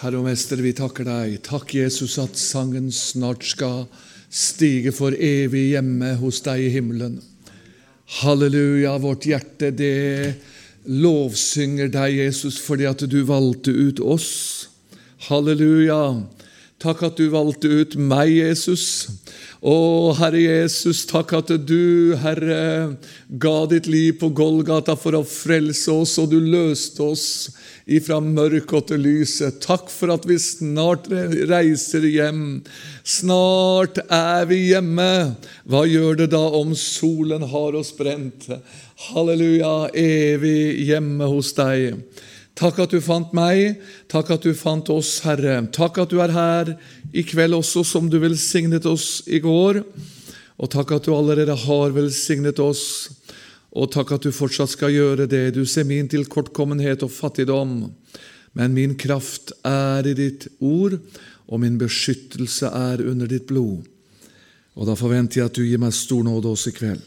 Herre og Mester, vi takker deg. Takk, Jesus, at sangen snart skal stige for evig hjemme hos deg i himmelen. Halleluja, vårt hjerte, det lovsynger deg, Jesus, fordi at du valgte ut oss. Halleluja. Takk at du valgte ut meg, Jesus. Å, Herre Jesus, takk at du, Herre, ga ditt liv på Golgata for å frelse oss, og du løste oss ifra mørket til lyset. Takk for at vi snart reiser hjem. Snart er vi hjemme. Hva gjør det da om solen har oss brent? Halleluja, evig hjemme hos deg. Takk at du fant meg, takk at du fant oss, Herre. Takk at du er her i kveld også, som du velsignet oss i går. Og takk at du allerede har velsignet oss, og takk at du fortsatt skal gjøre det. Du ser min tilkortkommenhet og fattigdom, men min kraft er i ditt ord, og min beskyttelse er under ditt blod. Og da forventer jeg at du gir meg stor nåde også i kveld.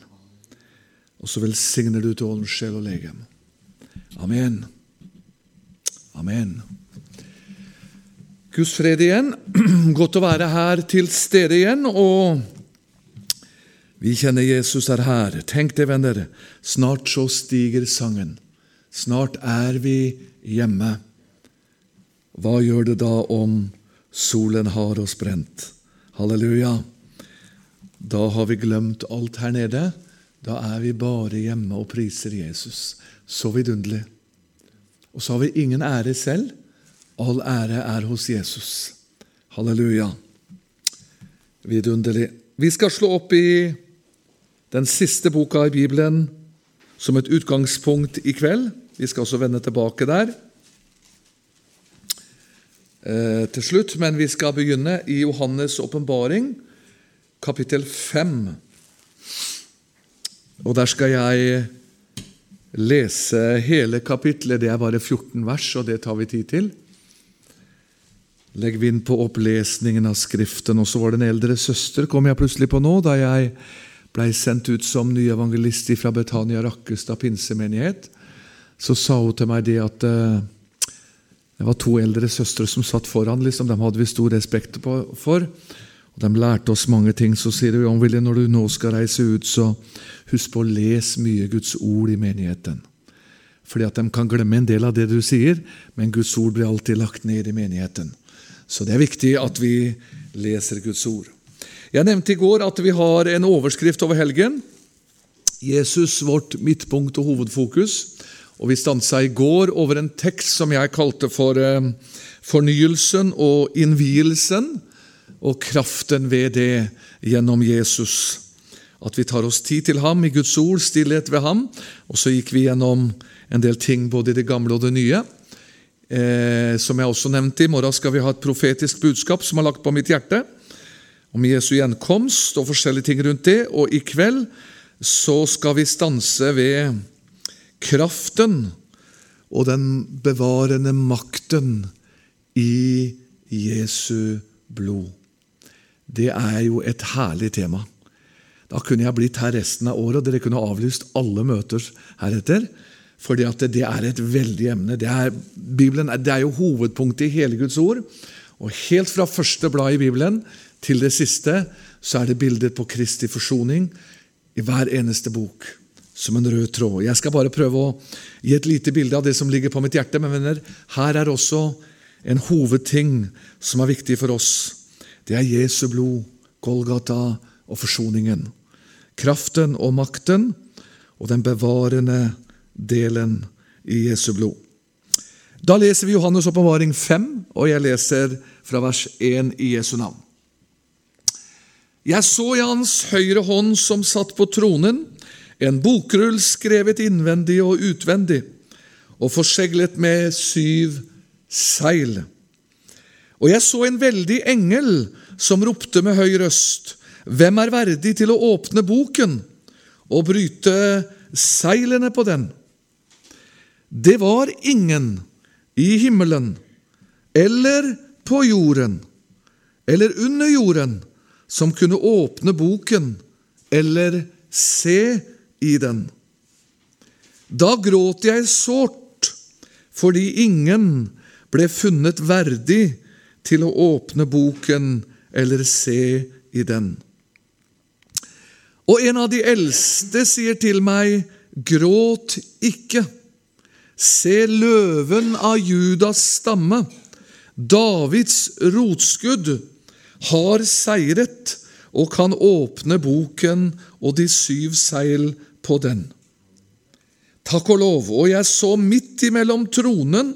Og så velsigner du til åndens sjel og legem. Amen. Amen. Guds fred igjen. Godt å være her til stede igjen. og Vi kjenner Jesus er her. Tenk det, venner. Snart så stiger sangen. Snart er vi hjemme. Hva gjør det da om solen har oss brent? Halleluja. Da har vi glemt alt her nede. Da er vi bare hjemme og priser Jesus. Så vidunderlig. Og så har vi ingen ære selv. All ære er hos Jesus. Halleluja. Vidunderlig. Vi skal slå opp i den siste boka i Bibelen som et utgangspunkt i kveld. Vi skal også vende tilbake der eh, til slutt, men vi skal begynne i Johannes' åpenbaring, kapittel 5. Og der skal jeg lese hele kapitlet. Det er bare 14 vers, og det tar vi tid til. Legg vind på opplesningen av Skriften. Og så var det en eldre søster, kom jeg plutselig på nå, da jeg blei sendt ut som ny evangelist fra Betania Rakkestad pinsemenighet. Så sa hun til meg det at uh, det var to eldre søstre som satt foran. Liksom, dem hadde vi stor respekt for. De lærte oss mange ting. Så sier hun Willy, når du nå skal reise ut, så husk på å lese mye Guds ord i menigheten. Fordi at De kan glemme en del av det du sier, men Guds ord blir alltid lagt ned i menigheten. Så det er viktig at vi leser Guds ord. Jeg nevnte i går at vi har en overskrift over helgen. Jesus, vårt midtpunkt og hovedfokus. Og Vi stansa i går over en tekst som jeg kalte for eh, fornyelsen og innvielsen og kraften ved det gjennom Jesus. At vi tar oss tid til ham i Guds ord, stillhet ved ham. Og så gikk vi gjennom en del ting både i det gamle og det nye. Eh, som jeg også nevnte, I morgen skal vi ha et profetisk budskap som er lagt på mitt hjerte, om Jesu gjenkomst og forskjellige ting rundt det. Og i kveld så skal vi stanse ved kraften og den bevarende makten i Jesu blod. Det er jo et herlig tema. Da kunne jeg blitt her resten av året, og dere kunne avlyst alle møter heretter. At det er et veldig emne. Det er, Bibelen, det er jo hovedpunktet i hele Guds ord. Og helt fra første blad i Bibelen til det siste så er det bilder på Kristi forsoning i hver eneste bok. Som en rød tråd. Jeg skal bare prøve å gi et lite bilde av det som ligger på mitt hjerte. Men venner, her er også en hovedting som er viktig for oss. Det er Jesu blod, Golgata og forsoningen. Kraften og makten og den bevarende delen i Jesu blod. Da leser vi Johannes' åpenbaring 5, og jeg leser fra vers 1 i Jesu navn. Jeg så i hans høyre hånd som satt på tronen, en bokrull skrevet innvendig og utvendig, og forseglet med syv seil. Og jeg så en veldig engel som ropte med høy røst, Hvem er verdig til å åpne boken og bryte seilene på den? Det var ingen i himmelen eller på jorden eller under jorden som kunne åpne boken eller se i den. Da gråt jeg sårt fordi ingen ble funnet verdig til å åpne boken eller se i den. Og en av de eldste sier til meg, Gråt ikke. Se løven av Judas stamme, Davids rotskudd, har seiret og kan åpne boken og de syv seil på den. Takk og lov, og jeg så midt imellom tronen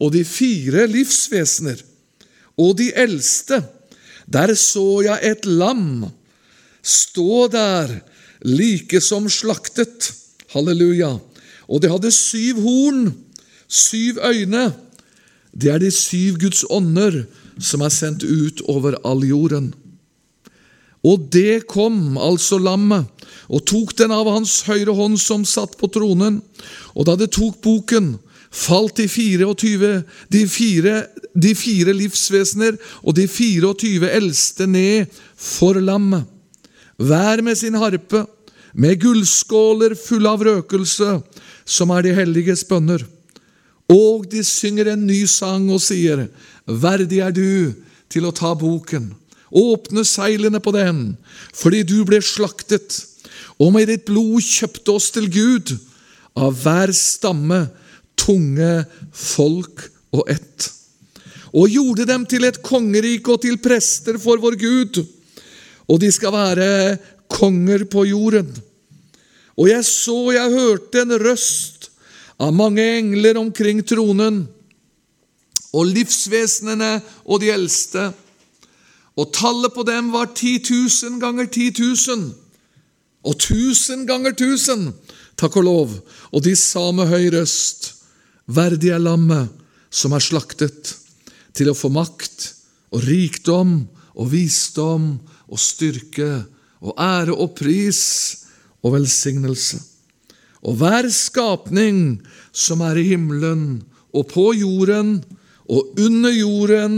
og de fire livsvesener og de eldste, der så jeg et lam stå der like som slaktet. Halleluja. Og det hadde syv horn, syv øyne. Det er de syv Guds ånder som er sendt ut over all jorden. Og det kom, altså lammet, og tok den av hans høyre hånd som satt på tronen. Og da det tok boken, falt de 24, de fire, de fire livsvesener og de 24 eldste ned for lammet. Hver med sin harpe, med gullskåler fulle av røkelse, som er de helliges bønner. Og de synger en ny sang og sier, Verdig er du til å ta boken, åpne seilene på den, fordi du ble slaktet, og med ditt blod kjøpte oss til Gud, av hver stamme, tunge, folk og ett. Og gjorde dem til et kongerike og til prester for vår Gud og de skal være konger på jorden. Og jeg så, jeg hørte en røst av mange engler omkring tronen, og livsvesenene og de eldste. Og tallet på dem var ti tusen ganger ti tusen, og tusen ganger tusen, takk og lov. Og de sa med høy røst, verdig er lammet som er slaktet, til å få makt og rikdom og visdom og styrke og ære og pris og velsignelse. Og hver skapning som er i himmelen og på jorden og under jorden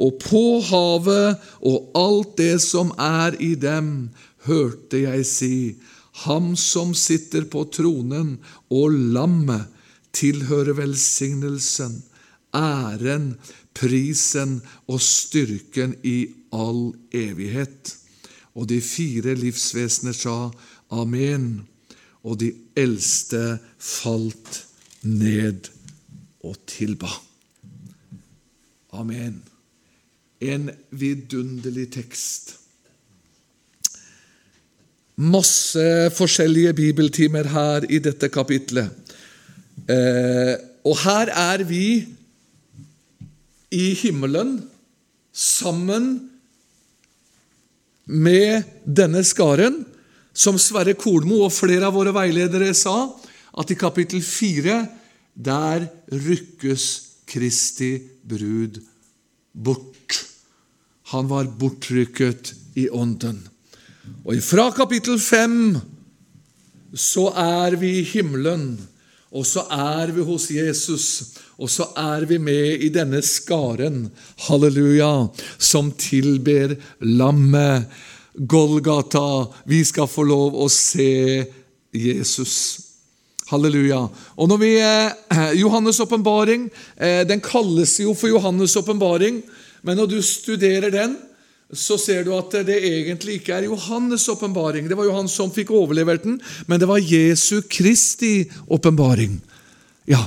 og på havet og alt det som er i dem, hørte jeg si, Ham som sitter på tronen og lammet tilhører velsignelsen, æren, prisen og styrken i all evighet. Og de fire livsvesener sa amen, og de eldste falt ned og tilba. Amen. En vidunderlig tekst. Masse forskjellige bibeltimer her i dette kapitlet. Eh, og her er vi i himmelen sammen med denne skaren, som Sverre Kolmo og flere av våre veiledere sa, at i kapittel 4 der rykkes Kristi brud bort. Han var bortrykket i ånden. Og fra kapittel 5 så er vi i himmelen, og så er vi hos Jesus. Og så er vi med i denne skaren, halleluja, som tilber lammet. Golgata. Vi skal få lov å se Jesus. Halleluja. Og når vi, eh, Johannes' åpenbaring eh, den kalles jo for Johannes' åpenbaring, men når du studerer den, så ser du at det egentlig ikke er Johannes' åpenbaring. Det var jo han som fikk overlevert den, men det var Jesu Kristi åpenbaring. Ja,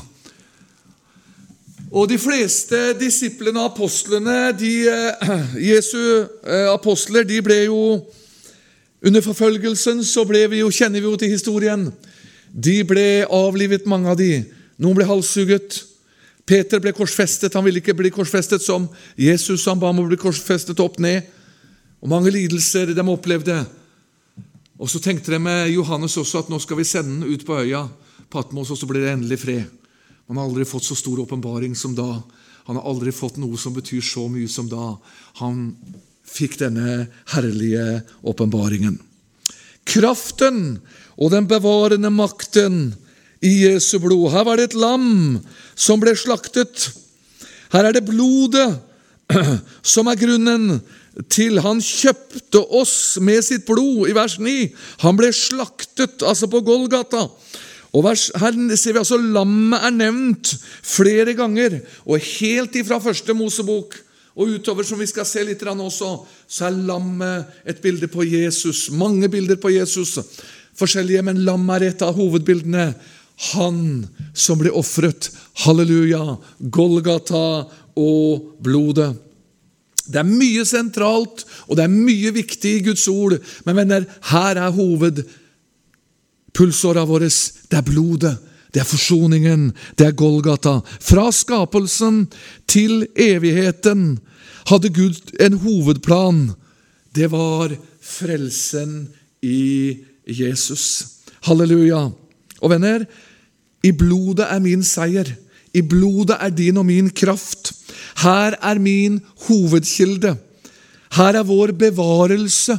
og de fleste disiplene og apostlene, de, eh, Jesu eh, apostler, de ble jo Under forfølgelsen så ble vi jo, kjenner vi jo til historien. De ble avlivet, mange av de. Noen ble halshugget. Peter ble korsfestet. Han ville ikke bli korsfestet som Jesus. Han ba om å bli korsfestet opp ned. Og mange lidelser de opplevde. Og så tenkte de med Johannes også at nå skal vi sende den ut på øya Patmos, og så blir det endelig fred. Han har aldri fått så stor åpenbaring som da. Han har aldri fått noe som betyr så mye som da. Han fikk denne herlige åpenbaringen. Kraften og den bevarende makten i Jesu blod. Her var det et lam som ble slaktet. Her er det blodet som er grunnen til han kjøpte oss med sitt blod, i vers 9. Han ble slaktet, altså på Golgata. Og vers, Her ser vi altså lammet er nevnt flere ganger. Og helt ifra første Mosebok og utover, som vi skal se litt også, så er lammet et bilde på Jesus. Mange bilder på Jesus. Forskjellige, men lammet er et av hovedbildene. Han som ble ofret. Halleluja! Golgata og blodet. Det er mye sentralt, og det er mye viktig i Guds ord. Men venner, her er hovedpulsåra våre. Det er blodet. Det er forsoningen. Det er Golgata. Fra skapelsen til evigheten hadde Gud en hovedplan. Det var frelsen i Jesus. Halleluja. Og venner, i blodet er min seier. I blodet er din og min kraft. Her er min hovedkilde. Her er vår bevarelse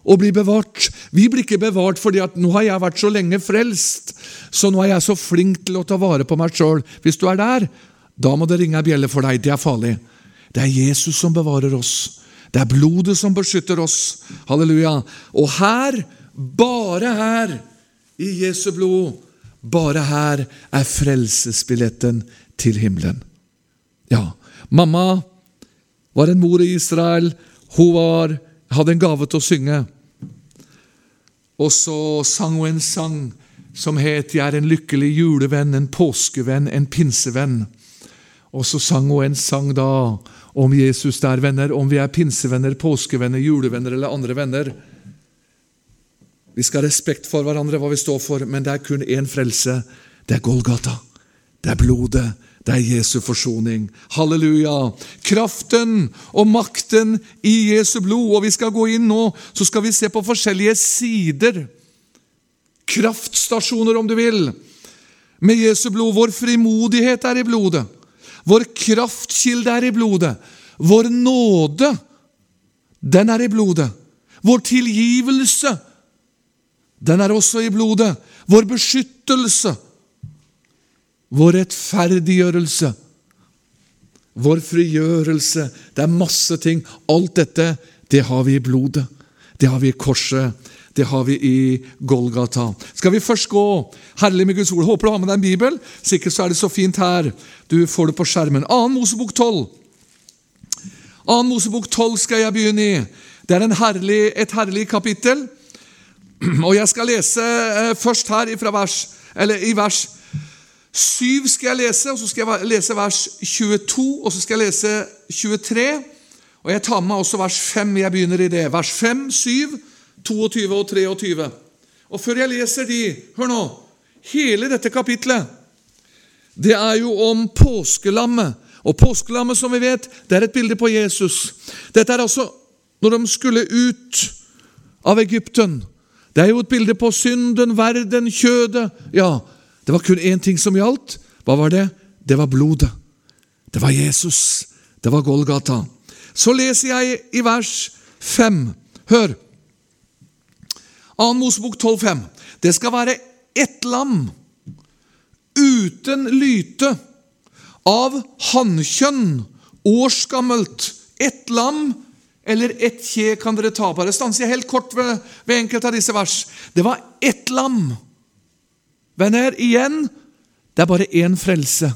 å bli bevart. Vi blir ikke bevart fordi at nå har jeg vært så lenge frelst, så nå er jeg så flink til å ta vare på meg sjøl. Hvis du er der, da må det ringe ei bjelle for deg. Det er farlig. Det er Jesus som bevarer oss. Det er blodet som beskytter oss. Halleluja. Og her, bare her, i Jesu blod, bare her er frelsesbilletten til himmelen. Ja, mamma var en mor i Israel. Hun var, hadde en gave til å synge. Og så sang hun en sang som het 'Jeg er en lykkelig julevenn, en påskevenn, en pinsevenn'. Og så sang hun en sang da om Jesus der, venner. Om vi er pinsevenner, påskevenner, julevenner eller andre venner. Vi skal ha respekt for hverandre, hva vi står for, men det er kun én frelse. Det er Golgata. Det er blodet. Det er Jesu forsoning. Halleluja! Kraften og makten i Jesu blod. Og vi skal gå inn nå, så skal vi se på forskjellige sider. Kraftstasjoner, om du vil. Med Jesu blod. Vår frimodighet er i blodet. Vår kraftkilde er i blodet. Vår nåde, den er i blodet. Vår tilgivelse, den er også i blodet. Vår beskyttelse, vår rettferdiggjørelse, vår frigjørelse. Det er masse ting. Alt dette, det har vi i blodet. Det har vi i korset. Det har vi i Golgata. Skal vi først gå herlig med Guds ord? Håper du har med deg en bibel. Sikkert så er det så fint her. Du får det på skjermen. 2. Mosebok 12. 2. Mosebok 12 skal jeg begynne i. Det er herlig, et herlig kapittel. Og jeg skal lese eh, først her vers, i vers 7 skal jeg lese, og så skal jeg lese vers 22, og så skal jeg lese 23. Og jeg tar med meg også vers 5. Jeg begynner i det. Vers 5, 7, 22 og 23. Og før jeg leser de, hør nå Hele dette kapitlet det er jo om påskelammet. Og påskelammet, som vi vet, det er et bilde på Jesus. Dette er altså når de skulle ut av Egypten. Det er jo et bilde på synden, verden, kjødet. Ja, det var kun én ting som gjaldt. Hva var det? Det var blodet. Det var Jesus. Det var Golgata. Så leser jeg i vers 5. Hør! 2. Mosebok 12,5. Det skal være ett lam uten lyte av hannkjønn, årsgammelt. Ett lam eller ett kje kan dere ta. Bare stanser jeg helt kort ved, ved enkelte av disse vers. Det var ett lam. Venner, igjen det er bare én frelse.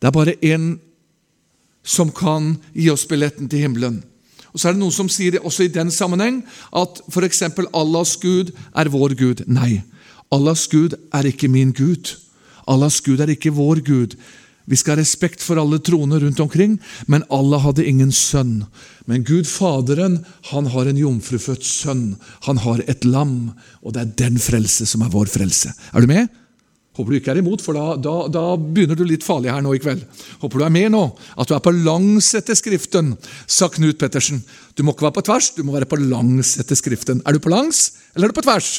Det er bare én som kan gi oss billetten til himmelen. Og så er det Noen som sier det også i den sammenheng at f.eks. Allahs Gud er vår Gud. Nei, Allahs Gud er ikke min Gud. Allahs Gud er ikke vår Gud. Vi skal ha respekt for alle troner rundt omkring, men Allah hadde ingen sønn. Men Gud Faderen han har en jomfrufødt sønn. Han har et lam, og det er den frelse som er vår frelse. Er du med? Håper du ikke er imot, for da, da, da, begynner du litt farlig her nå i kveld. Håper du er med nå, at du er på langs etter Skriften, sa Knut Pettersen. Du må ikke være på tvers, du må være på langs etter Skriften. Er du på langs, eller er du på tvers?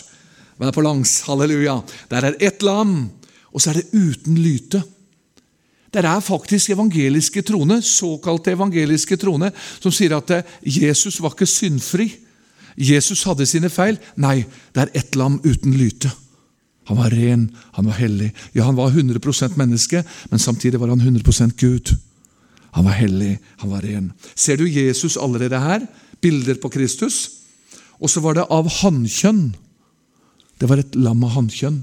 Vær på langs. Halleluja. Der er ett lam, og så er det uten lyte. Det er faktisk evangeliske trone, såkalte evangeliske trone, som sier at Jesus var ikke syndfri. Jesus hadde sine feil. Nei, det er ett lam uten lyte. Han var ren, han var hellig. Ja, han var 100% menneske, men samtidig var han 100% Gud. Han var hellig, han var ren. Ser du Jesus allerede her? Bilder på Kristus. Og så var det av hannkjønn. Det var et lam av hannkjønn.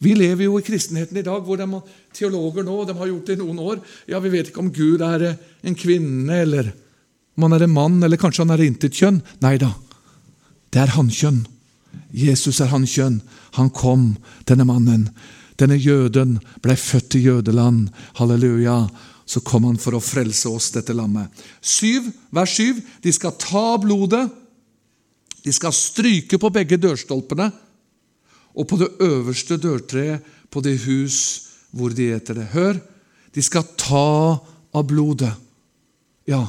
Vi lever jo i kristenheten i dag, hvor de, teologer nå de har gjort det i noen år. Ja, Vi vet ikke om Gud er en kvinne, eller om han er en mann, eller kanskje han er intetkjønn. Nei da, det er hankjønn. Jesus er hankjønn. Han kom, denne mannen. Denne jøden ble født i jødeland. Halleluja. Så kom han for å frelse oss, dette lammet. Syv, vers syv. De skal ta blodet. De skal stryke på begge dørstolpene og på det øverste dørtreet på det hus hvor de eter det. Hør, de skal ta av blodet. Ja,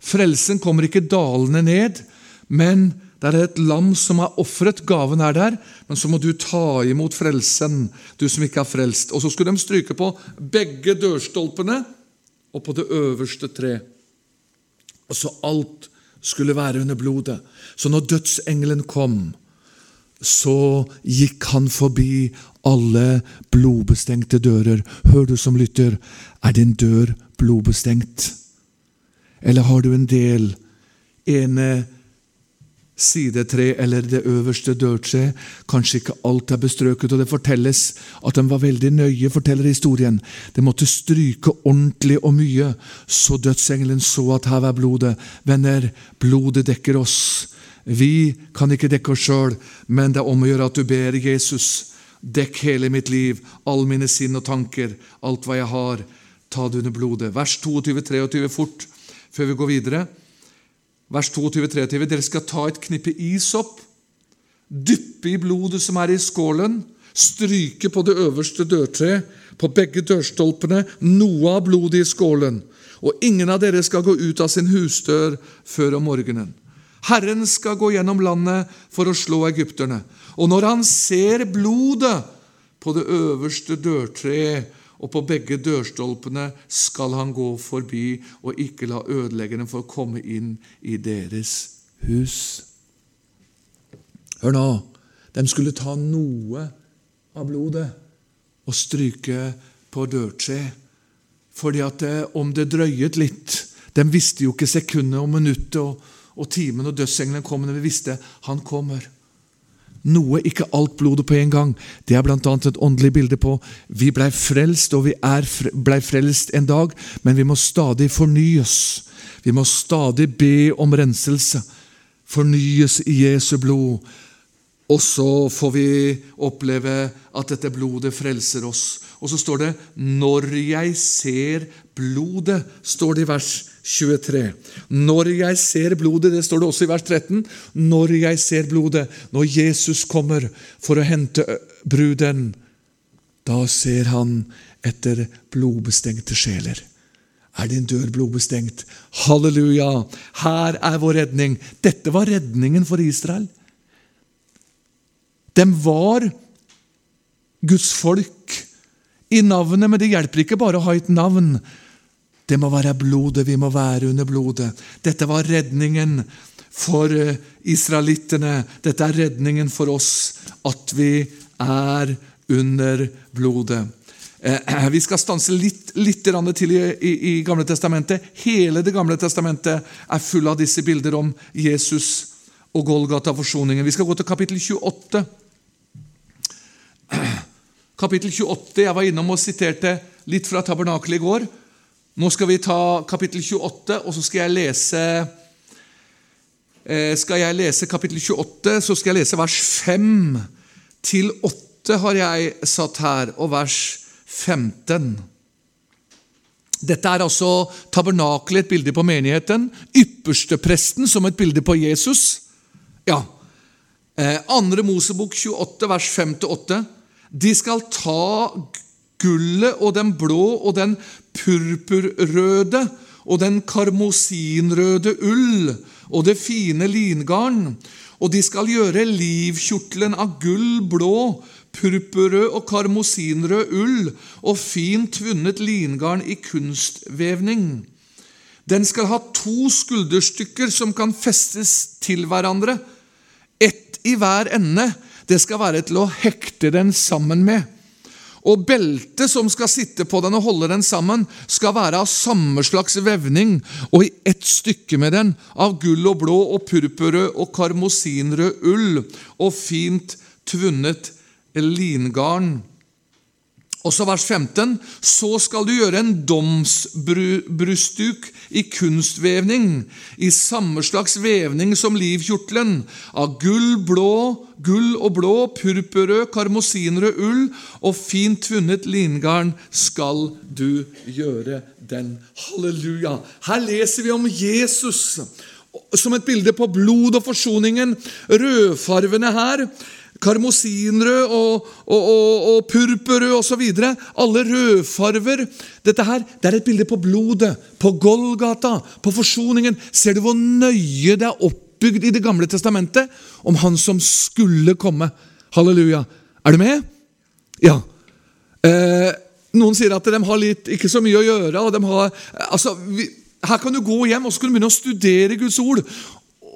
frelsen kommer ikke dalende ned, men det er et lam som er ofret. Gaven er der, men så må du ta imot frelsen, du som ikke er frelst. Og så skulle de stryke på begge dørstolpene og på det øverste tre. Og så alt skulle være under blodet. Så når dødsengelen kom, så gikk han forbi alle blodbestengte dører. Hør du som lytter, er din dør blodbestengt? Eller har du en del ene sidetre eller det øverste dørtre. Kanskje ikke alt er bestrøket, og det fortelles at den var veldig nøye, forteller historien. Det måtte stryke ordentlig og mye, så dødsengelen så at her var blodet. Venner, blodet dekker oss. Vi kan ikke dekke oss sjøl, men det er om å gjøre at du ber Jesus. Dekk hele mitt liv, all mine sinn og tanker, alt hva jeg har. Ta det under blodet. Vers 22-23 fort, før vi går videre. Vers 22-23. Dere skal ta et knippe isopp, dyppe i blodet som er i skålen, stryke på det øverste dørtreet, på begge dørstolpene, noe av blodet i skålen. Og ingen av dere skal gå ut av sin husdør før om morgenen. Herren skal gå gjennom landet for å slå egypterne. Og når han ser blodet på det øverste dørtreet og på begge dørstolpene, skal han gå forbi og ikke la ødeleggerne få komme inn i deres hus. Hør nå, de skulle ta noe av blodet og stryke på dørtreet. Fordi at eh, om det drøyet litt De visste jo ikke sekundet og minuttet og, og timen, og dødsengelen kom, men vi visste han kommer. Noe, ikke alt blodet på en gang. Det er bl.a. et åndelig bilde på vi blei frelst, og vi er blei frelst en dag, men vi må stadig fornyes. Vi må stadig be om renselse. Fornyes i Jesu blod. Og så får vi oppleve at dette blodet frelser oss. Og så står det 'når jeg ser blodet', står det i vers 23. Når jeg ser blodet, det står det også i vers 13, når jeg ser blodet, når Jesus kommer for å hente bruden, da ser han etter blodbestengte sjeler. Er din dør blodbestengt? Halleluja! Her er vår redning. Dette var redningen for Israel. De var Guds folk i navnet, men det hjelper ikke bare å ha et navn. Det må være blodet, vi må være under blodet. Dette var redningen for eh, israelittene. Dette er redningen for oss, at vi er under blodet. Eh, vi skal stanse litt, litt til i, i, i Gamle Testamentet. Hele Det gamle testamentet er full av disse bilder om Jesus og Golgata-forsoningen. Vi skal gå til kapittel 28. Kapittel 28, Jeg var innom og siterte litt fra tabernakelet i går. Nå skal vi ta kapittel 28, og så skal jeg lese eh, skal jeg lese kapittel 28, så skal jeg lese vers 5 til 8 har jeg satt her, og vers 15. Dette er altså tabernakelet, et bilde på menigheten. Ypperstepresten som et bilde på Jesus. Ja. Eh, andre Mosebok 28, vers 5-8. De skal ta gullet og den blå og den purpurrøde og den karmosinrøde ull og det fine lingarn. Og de skal gjøre livkjortelen av gull, blå, purpurrød og karmosinrød ull og fint tvunnet lingarn i kunstvevning. Den skal ha to skulderstykker som kan festes til hverandre, ett i hver ende. Det skal være til å hekte den sammen med. Og beltet som skal sitte på den og holde den sammen, skal være av samme slags vevning og i ett stykke med den, av gull og blå og purpurrød og karmosinrød ull og fint tvunnet lingarn. Og så vers 15. Så skal du gjøre en domsbrustduk i kunstvevning, i samme slags vevning som livkjortelen, av gull, blå, gull og blå, purpurrød, karmosinrød ull og fint tvunnet lingarn skal du gjøre den. Halleluja! Her leser vi om Jesus som et bilde på blod og forsoningen. Rødfarvene her karmosinrød og, og, og, og purpurrød osv. Alle rødfarver. Dette her, det er et bilde på blodet, på Golgata, på forsoningen. Ser du hvor nøye det er oppbygd i Det gamle testamentet om Han som skulle komme? Halleluja. Er du med? Ja. Eh, noen sier at de har litt, ikke så mye å gjøre. og de har, altså, vi, Her kan du gå hjem og så kan du begynne å studere Guds ord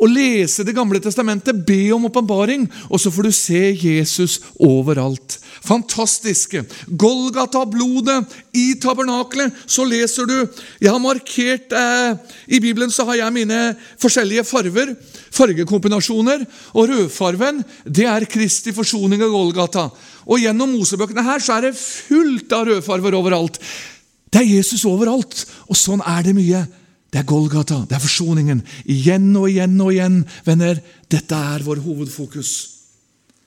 og lese Det gamle testamentet, be om åpenbaring, og så får du se Jesus overalt. Fantastiske. Golgata, blodet, i tabernaklet, så leser du Jeg har markert eh, I Bibelen så har jeg mine forskjellige farver, fargekombinasjoner, og rødfarven det er Kristi forsoning av Golgata. Og Gjennom Mosebøkene her så er det fullt av rødfarver overalt. Det er Jesus overalt, og sånn er det mye. Det er Golgata, det er forsoningen. Igjen og igjen og igjen, venner. Dette er vår hovedfokus.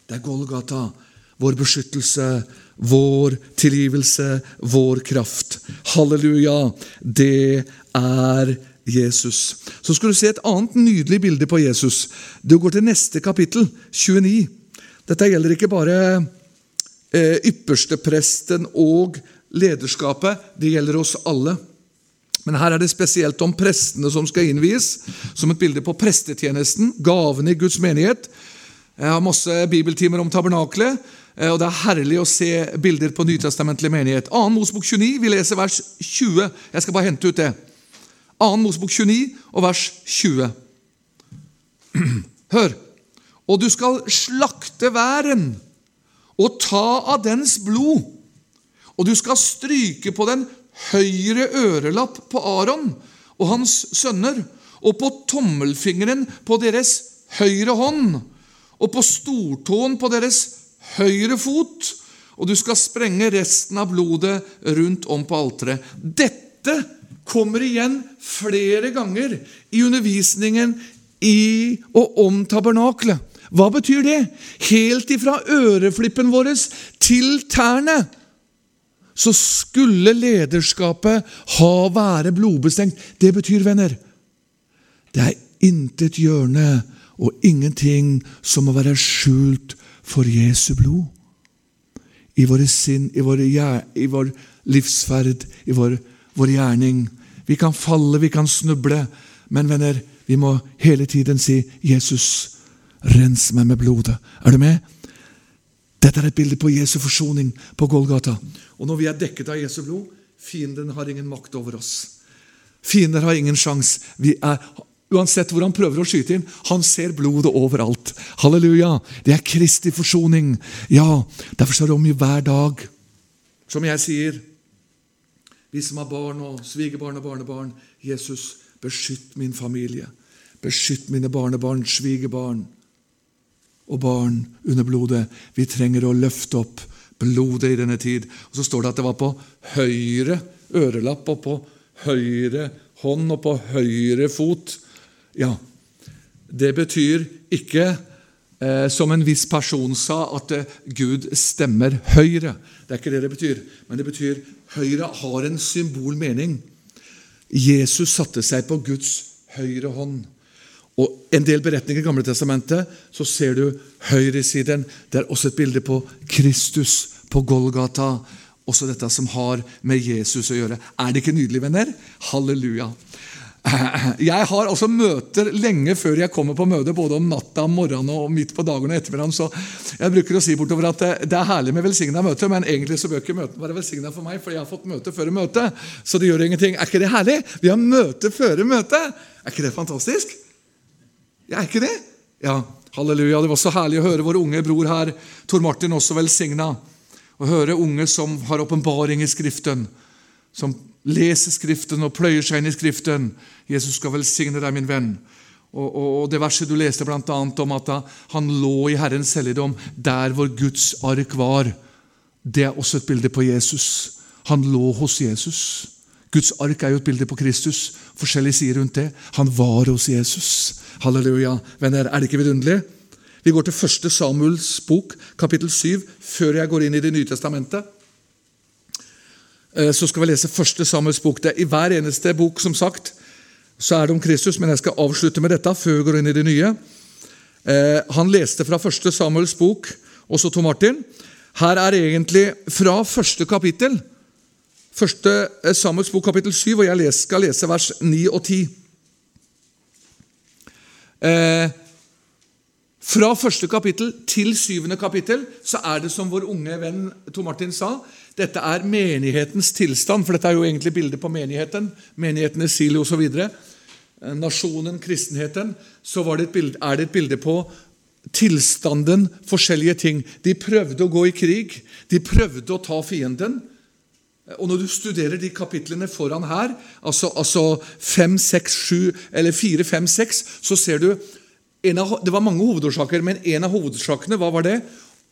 Det er Golgata, vår beskyttelse, vår tilgivelse, vår kraft. Halleluja! Det er Jesus. Så skal du se et annet nydelig bilde på Jesus. Du går til neste kapittel, 29. Dette gjelder ikke bare eh, ypperstepresten og lederskapet, det gjelder oss alle. Men her er det spesielt om prestene som skal innvies, som et bilde på prestetjenesten, gavene i Guds menighet. Jeg har masse bibeltimer om tabernaklet, eh, og det er herlig å se bilder på nytestamentlig menighet. 2. Mosebok 29, vi leser vers 20. Jeg skal bare hente ut det. 2. Mosebok 29 og vers 20. Hør. Og du skal slakte væren og ta av dens blod, og du skal stryke på den høyre ørelapp på Aron og hans sønner, og på tommelfingeren på deres høyre hånd, og på stortåen på deres høyre fot, og du skal sprenge resten av blodet rundt om på alteret. Dette kommer igjen flere ganger i undervisningen i og om tabernaklet. Hva betyr det? Helt ifra øreflippen vår til tærne så skulle lederskapet ha være blodbestengt. Det betyr, venner, det er intet hjørne og ingenting som må være skjult for Jesu blod. I våre sinn, i, våre, i vår livsferd, i vår, vår gjerning. Vi kan falle, vi kan snuble, men venner, vi må hele tiden si 'Jesus, rens meg med blodet'. Er du med? Dette er et bilde på Jesu forsoning på Golgata. Og når vi er dekket av Jesu blod, fienden har ingen makt over oss. Fiender har ingen sjanse. Uansett hvor han prøver å skyte inn, han ser blodet overalt. Halleluja! Det er Kristi forsoning. Ja, Derfor står det om i hver dag. Som jeg sier, vi som har barn og svigerbarn og barnebarn Jesus, beskytt min familie. Beskytt mine barnebarn, svigerbarn og barn under blodet. Vi trenger å løfte opp blodet i denne tid. Og Så står det at det var på høyre ørelapp og på høyre hånd og på høyre fot. Ja, det betyr ikke, eh, som en viss person sa, at eh, Gud stemmer høyre. Det er ikke det det betyr. Men det betyr høyre har en symbolmening. Jesus satte seg på Guds høyre hånd. Og En del beretninger i Gamle Testamentet så ser du høyresiden. Det er også et bilde på Kristus på Golgata. Også dette som har med Jesus å gjøre. Er det ikke nydelig, venner? Halleluja. Jeg har også møter lenge før jeg kommer på møte, både om natta, om morgenen og midt på dagen og ettermiddagen. Så jeg bruker å si bortover at det er herlig med velsigna møter, men egentlig så bør ikke møtene være velsigna for meg, for jeg har fått møte før møtet. Så det gjør ingenting. Er ikke det herlig? Vi har møte før møte. Er ikke det fantastisk? Jeg er ikke det? Ja, halleluja. Det var så herlig å høre vår unge bror her, Tor Martin, også velsigna. Å høre unge som har åpenbaring i Skriften, som leser Skriften og pløyer seg inn i Skriften. Jesus skal velsigne deg, min venn. Og, og, og Det verset du leste blant annet om at han lå i Herrens helligdom, der hvor Guds ark var. det er også et bilde på Jesus. Han lå hos Jesus. Guds ark er jo et bilde på Kristus. Forskjellige sider rundt det. Han var hos Jesus. Halleluja. Venner, er det ikke vidunderlig? Vi går til 1. Samuels bok, kapittel 7, før jeg går inn i Det nye testamentet. Eh, så skal vi lese 1. Samuels bok. Det er I hver eneste bok som sagt, så er det om Kristus, men jeg skal avslutte med dette før vi går inn i det nye. Eh, han leste fra 1. Samuels bok, også Tom Martin. Her er egentlig fra første kapittel, første eh, Samuels bok kapittel 7, og jeg skal lese vers 9 og 10. Eh, fra første kapittel til syvende kapittel så er det som vår unge venn Tor Martin sa, dette er menighetens tilstand, for dette er jo egentlig bildet på menigheten. Menigheten i Sili osv. Eh, nasjonen, kristenheten. Så det bilde, er det et bilde på tilstanden, forskjellige ting. De prøvde å gå i krig. De prøvde å ta fienden. Og Når du studerer de kapitlene foran her, altså, altså 5, 6, 7 eller 4, 5, 6, så ser du av, Det var mange hovedårsaker, men en av hovedårsakene hva var det?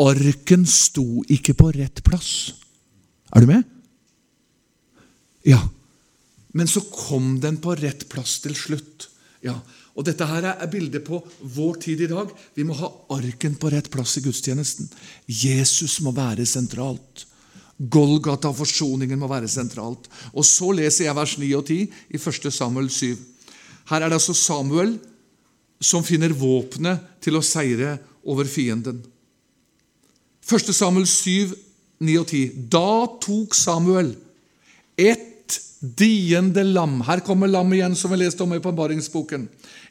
Arken sto ikke på rett plass. Er du med? Ja. Men så kom den på rett plass til slutt. Ja, og Dette her er bildet på vår tid i dag. Vi må ha arken på rett plass i gudstjenesten. Jesus må være sentralt. Golgata, forsoningen, må være sentralt. Og Så leser jeg vers 9 og 10 i 1. Samuel 7. Her er det altså Samuel som finner våpenet til å seire over fienden. 1. Samuel 7, 9 og 10. Da tok Samuel ett diende lam. Her kommer lam igjen, som vi leste om i Åpenbaringsboken.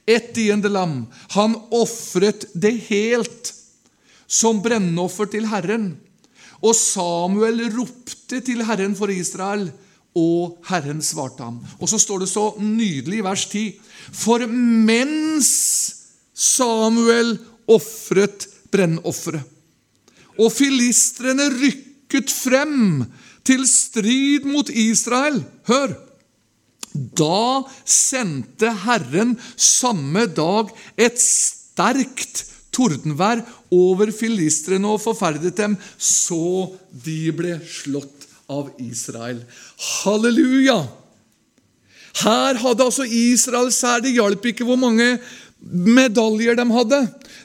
Ett diende lam. Han ofret det helt som brennoffer til Herren. Og Samuel ropte til Herren for Israel, og Herren svarte ham. Og så står det så nydelig i vers 10.: For mens Samuel ofret brennofferet, og filistrene rykket frem til strid mot Israel Hør! Da sendte Herren samme dag et sterkt tordenvær over filistrene og forferdet dem, så de ble slått av Israel. Halleluja! Her hadde altså Israel sær. Det hjalp ikke hvor mange medaljer de hadde.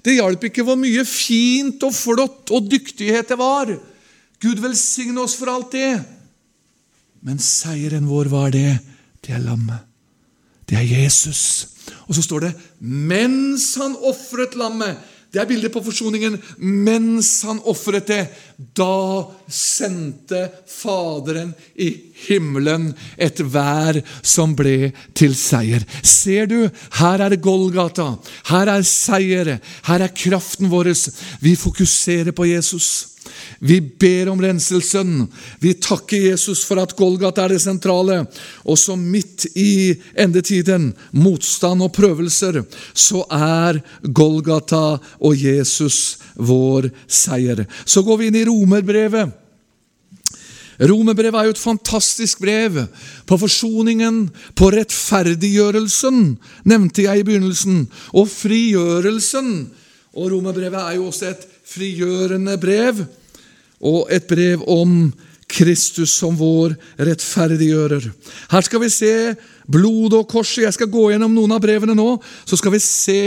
Det hjalp ikke hvor mye fint og flott og dyktighet det var. Gud velsigne oss for alt det. Men seieren vår var det. Det er lammet. Det er Jesus. Og så står det mens han ofret lammet det er bildet på forsoningen. Mens han ofret det, da sendte Faderen i himmelen et vær som ble til seier. Ser du, her er Golgata. Her er seier. Her er kraften vår. Vi fokuserer på Jesus. Vi ber om renselsen. Vi takker Jesus for at Golgata er det sentrale. Og så midt i endetiden, motstand og prøvelser, så er Golgata og Jesus vår seier. Så går vi inn i romerbrevet. Romerbrevet er jo et fantastisk brev på forsoningen, på rettferdiggjørelsen, nevnte jeg i begynnelsen, og frigjørelsen. Og Romerbrevet er jo også et frigjørende brev og et brev om Kristus som vår rettferdiggjører. Her skal vi se blod og korset. Jeg skal gå gjennom noen av brevene nå. Så skal vi se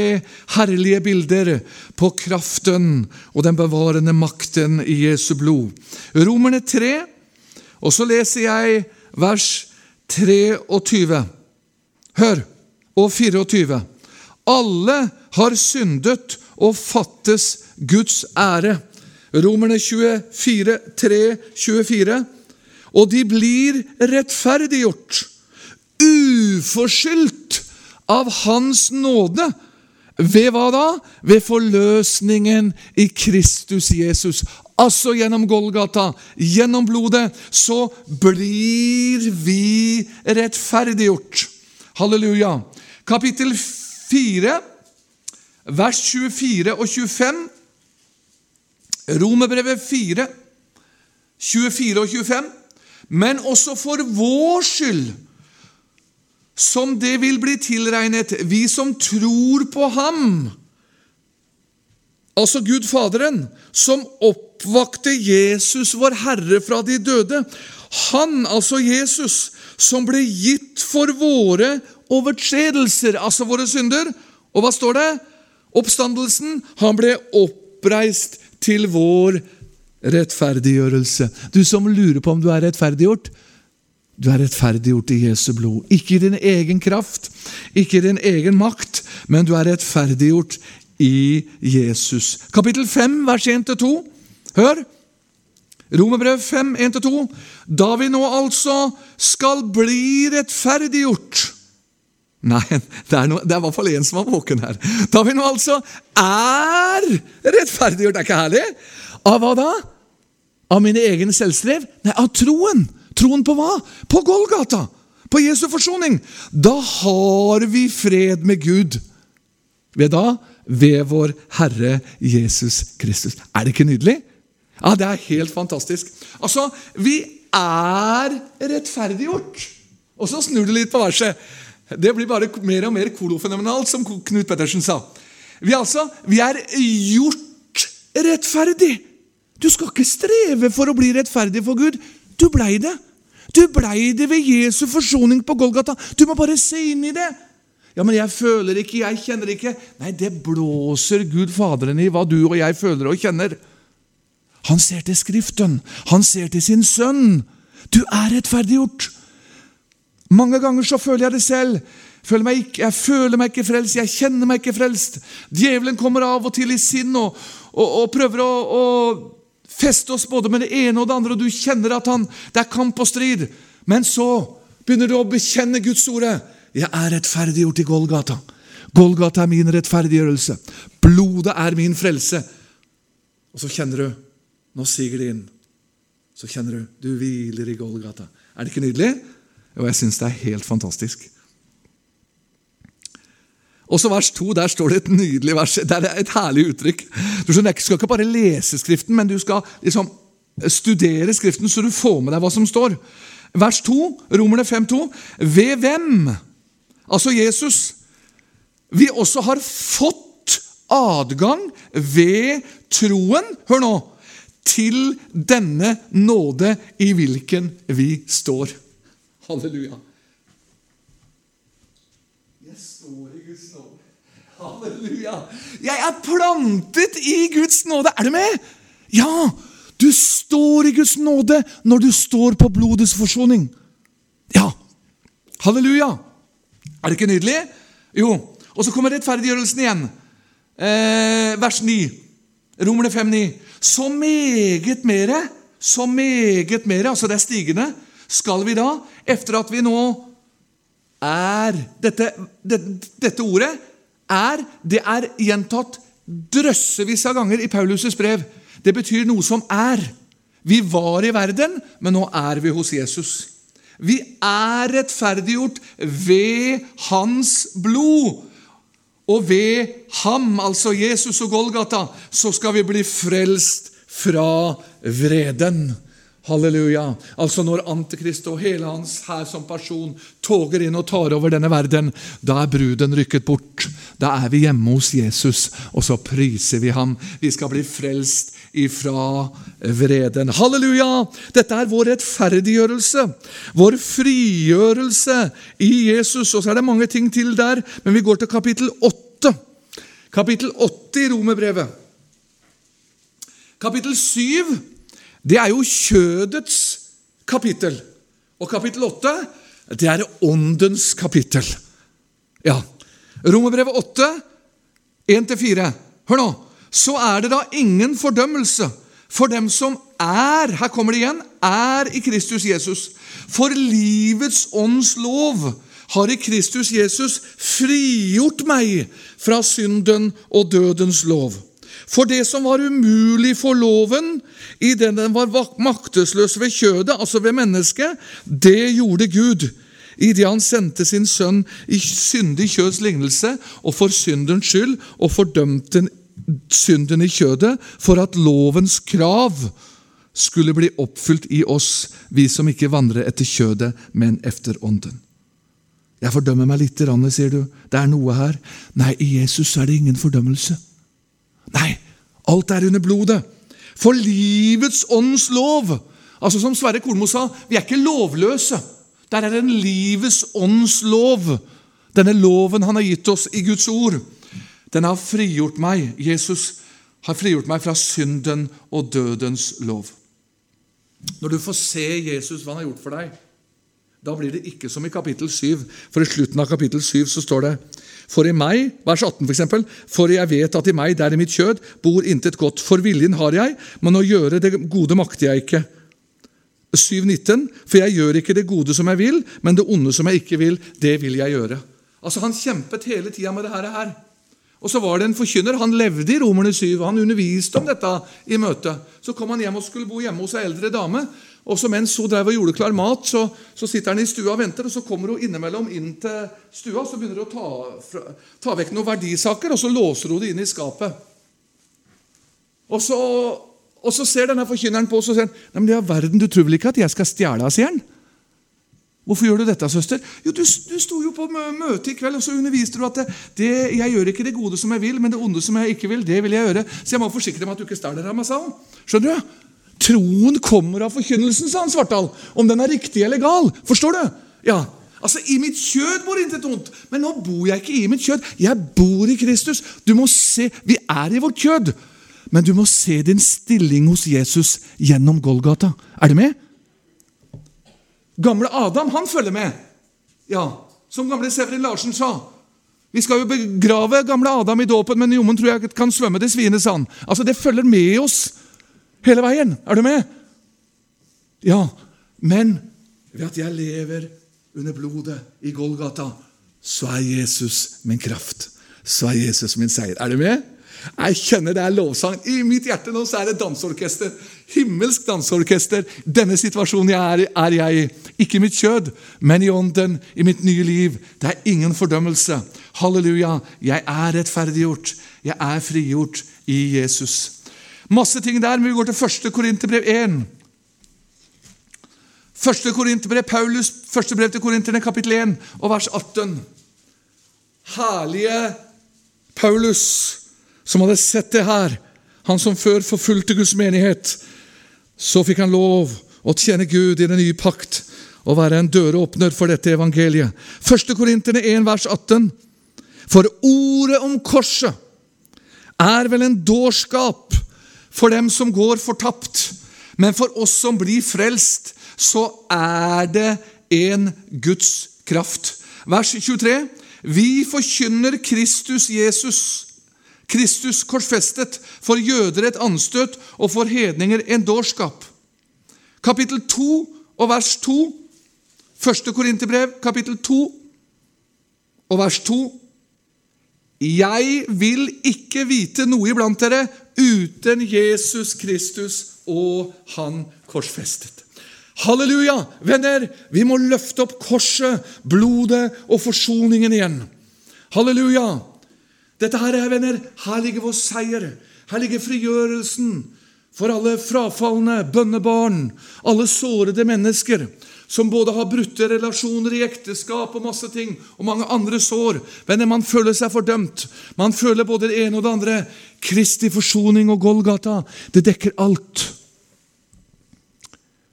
herlige bilder på kraften og den bevarende makten i Jesu blod. Romerne 3, og så leser jeg vers 23. Hør! Og 24. Alle har syndet og fattes Guds ære. Romerne 24, 3, 24. Og de blir rettferdiggjort, uforskyldt av Hans nåde. Ved hva da? Ved forløsningen i Kristus Jesus. Altså gjennom Golgata, gjennom blodet, så blir vi rettferdiggjort. Halleluja. Kapittel 4, vers 24 og 25 Romerbrevet 4, 24 og 25. Men også for vår skyld, som det vil bli tilregnet, vi som tror på Ham. altså Gud Faderen, som oppvakte Jesus, vår Herre, fra de døde. Han, altså Jesus, som ble gitt for våre overtredelser, altså våre synder. Og hva står det? Oppstandelsen. Han ble oppreist til vår rettferdiggjørelse. Du som lurer på om du er rettferdiggjort. Du er rettferdiggjort i Jesu blod. Ikke i din egen kraft, ikke i din egen makt, men du er rettferdiggjort i Jesus. Kapittel 5, vers 1-2. Hør! Romerbrev 5, 1-2. Da vi nå altså skal bli rettferdiggjort Nei, det er, no, det er i hvert fall én som er våken her. Da vi nå altså er rettferdiggjort, det er ikke herlig? Av hva da? Av mine egne selvstrev? Nei, av troen. Troen på hva? På Golgata. På Jesu forsoning. Da har vi fred med Gud. Ved da? Ved vår Herre Jesus Kristus. Er det ikke nydelig? Ja, det er helt fantastisk. Altså, vi er rettferdiggjort. Og så snur det litt på verset. Det blir bare mer og mer kolofenomenalt, som Knut Pettersen sa. Vi, altså, vi er gjort rettferdig. Du skal ikke streve for å bli rettferdig for Gud. Du blei det. Du blei det ved Jesu forsoning på Golgata. Du må bare se inn i det. Ja, men jeg føler ikke, jeg kjenner ikke. Nei, det blåser Gud Faderen i hva du og jeg føler og kjenner. Han ser til Skriften. Han ser til sin sønn. Du er rettferdiggjort. Mange ganger så føler jeg det selv. Føler meg ikke, jeg føler meg ikke frelst, jeg kjenner meg ikke frelst. Djevelen kommer av og til i sinn og, og, og prøver å, å feste oss både med det ene og det andre, og du kjenner at han, det er kamp og strid. Men så begynner du å bekjenne Guds ordet. Jeg er rettferdiggjort i Golgata. Golgata er min rettferdiggjørelse. Blodet er min frelse. Og så kjenner du Nå siger det inn. Så kjenner du du hviler i Golgata. Er det ikke nydelig? Og jeg syns det er helt fantastisk. Også vers 2, der står det et nydelig vers. Det er et herlig uttrykk. Du skjønner, skal ikke bare lese Skriften, men du skal liksom studere Skriften, så du får med deg hva som står. Vers 2, Romerne 5,2. Ved hvem, altså Jesus, vi også har fått adgang ved troen Hør nå! Til denne nåde i hvilken vi står. Halleluja. Jeg står i Guds nåde. Halleluja! Jeg er plantet i Guds nåde. Er du med? Ja! Du står i Guds nåde når du står på blodets forsoning. Ja! Halleluja! Er det ikke nydelig? Jo. Og så kommer rettferdiggjørelsen igjen. Eh, vers 9. Romerne 5, 9. Så meget mere, så meget mere, altså det er stigende, skal vi da, etter at vi nå er Dette, det, dette ordet er Det er gjentatt drøssevis av ganger i Paulus' brev. Det betyr noe som er. Vi var i verden, men nå er vi hos Jesus. Vi er rettferdiggjort ved hans blod. Og ved ham, altså Jesus og Golgata, så skal vi bli frelst fra vreden. Halleluja. Altså Når Antikrist og hele hans hær som person toger inn og tar over denne verden, da er bruden rykket bort. Da er vi hjemme hos Jesus, og så priser vi ham. Vi skal bli frelst ifra vreden. Halleluja! Dette er vår rettferdiggjørelse, vår frigjørelse i Jesus. Og så er det mange ting til der, men vi går til kapittel 8. Kapittel 8 i Romerbrevet. Kapittel 7 det er jo kjødets kapittel. Og kapittel 8, det er åndens kapittel. Ja. Romerbrevet 8, 1-4. Hør nå. Så er det da ingen fordømmelse for dem som er her kommer det igjen, er i Kristus Jesus. For livets ånds lov har i Kristus Jesus frigjort meg fra synden og dødens lov. For det som var umulig for loven, i den den var maktesløs ved kjødet, altså ved mennesket, det gjorde Gud idet han sendte sin sønn i syndig kjøds lignelse og for syndens skyld, og fordømte synden i kjødet for at lovens krav skulle bli oppfylt i oss, vi som ikke vandrer etter kjødet, men efter ånden. Jeg fordømmer meg litt, sier du. Det er noe her. Nei, i Jesus er det ingen fordømmelse. Nei, Alt er under blodet. For livets åndens lov Altså Som Sverre Kornmo sa, vi er ikke lovløse. Der er en livets ånds lov. Denne loven han har gitt oss i Guds ord. Den har frigjort meg. Jesus har frigjort meg fra synden og dødens lov. Når du får se Jesus, hva han har gjort for deg, da blir det ikke som i kapittel 7. For i slutten av kapittel 7 så står det For i meg, vers 18 for eksempel, For jeg vet at i meg, der i mitt kjød, bor intet godt. For viljen har jeg, men å gjøre det gode makter jeg ikke. 7.19. For jeg gjør ikke det gode som jeg vil, men det onde som jeg ikke vil, det vil jeg gjøre. Altså Han kjempet hele tida med det her. Og så var det en forkynner. Han levde i Romerne 7. Han underviste om dette i møtet. Så kom han hjem og skulle bo hjemme hos ei eldre dame. Og så Mens hun drev og gjorde klar mat, så, så, sitter han i stua og venter. og Så kommer hun innimellom inn til stua så begynner hun å ta, ta vekk noen verdisaker, og så låser hun det inn i skapet. Og så, og så ser denne forkynneren på og så sier Nei, men det er verden, du tror vel ikke at jeg skal stjele, sier han. Hvorfor gjør du dette, søster? Jo, Du, du sto jo på møte i kveld, og så underviste du at det, det, jeg gjør ikke det gode som jeg vil, men det onde som jeg ikke vil, det vil jeg gjøre. Så jeg må forsikre meg at du ikke stjeler av meg, sa hun. Skjønner du? Troen kommer av forkynnelsen, sa han Svartdal. Om den er riktig eller gal. Forstår du? Ja, Altså, I mitt kjød bor intet ondt, men nå bor jeg ikke i mitt kjød. Jeg bor i Kristus. Du må se, Vi er i vårt kjød, men du må se din stilling hos Jesus gjennom Golgata. Er du med? Gamle Adam han følger med. Ja, Som gamle Severin Larsen sa. Vi skal jo begrave gamle Adam i dåpen, men jommen tror jeg kan svømme det svine, sa han. Altså, Det følger med oss hele veien. Er du med? Ja, men ved at jeg lever under blodet i Golgata, så er Jesus min kraft. Så er Jesus min seier. Er du med? Jeg kjenner det er lovsang. I mitt hjerte nå så er det danseorkester. Himmelsk danseorkester. Denne situasjonen jeg er, er jeg i. Ikke i mitt kjød, men i ånden, i mitt nye liv. Det er ingen fordømmelse. Halleluja. Jeg er rettferdiggjort. Jeg er frigjort i Jesus. Masse ting der, men vi går til 1. Korinterbrev 1. Første Korinterbrev, Paulus, første brev til korinterne, kapittel 1, og vers 18. Herlige Paulus, som hadde sett det her, han som før forfulgte Guds menighet. Så fikk han lov å tjene Gud i den nye pakt og være en døråpner for dette evangeliet. Første Korinterne 1, vers 18. For ordet om korset er vel en dårskap for dem som går fortapt. Men for oss som blir frelst, så er det en Guds kraft. Vers 23. Vi forkynner Kristus Jesus, Kristus korsfestet, for jøder et anstøt og for hedninger en dårskap. Kapittel 2 og vers 2. Første Korinterbrev, kapittel 2 og vers 2. Jeg vil ikke vite noe iblant dere uten Jesus Kristus og Han korsfestet. Halleluja! Venner, vi må løfte opp korset, blodet og forsoningen igjen. Halleluja! Dette her er, venner, her ligger vår seier. Her ligger frigjørelsen for alle frafalne bønnebarn, alle sårede mennesker som både har brutte relasjoner i ekteskap og masse ting, og mange andre sår. Venner, man føler seg fordømt. Man føler både det ene og det andre. Kristi forsoning og Golgata, det dekker alt.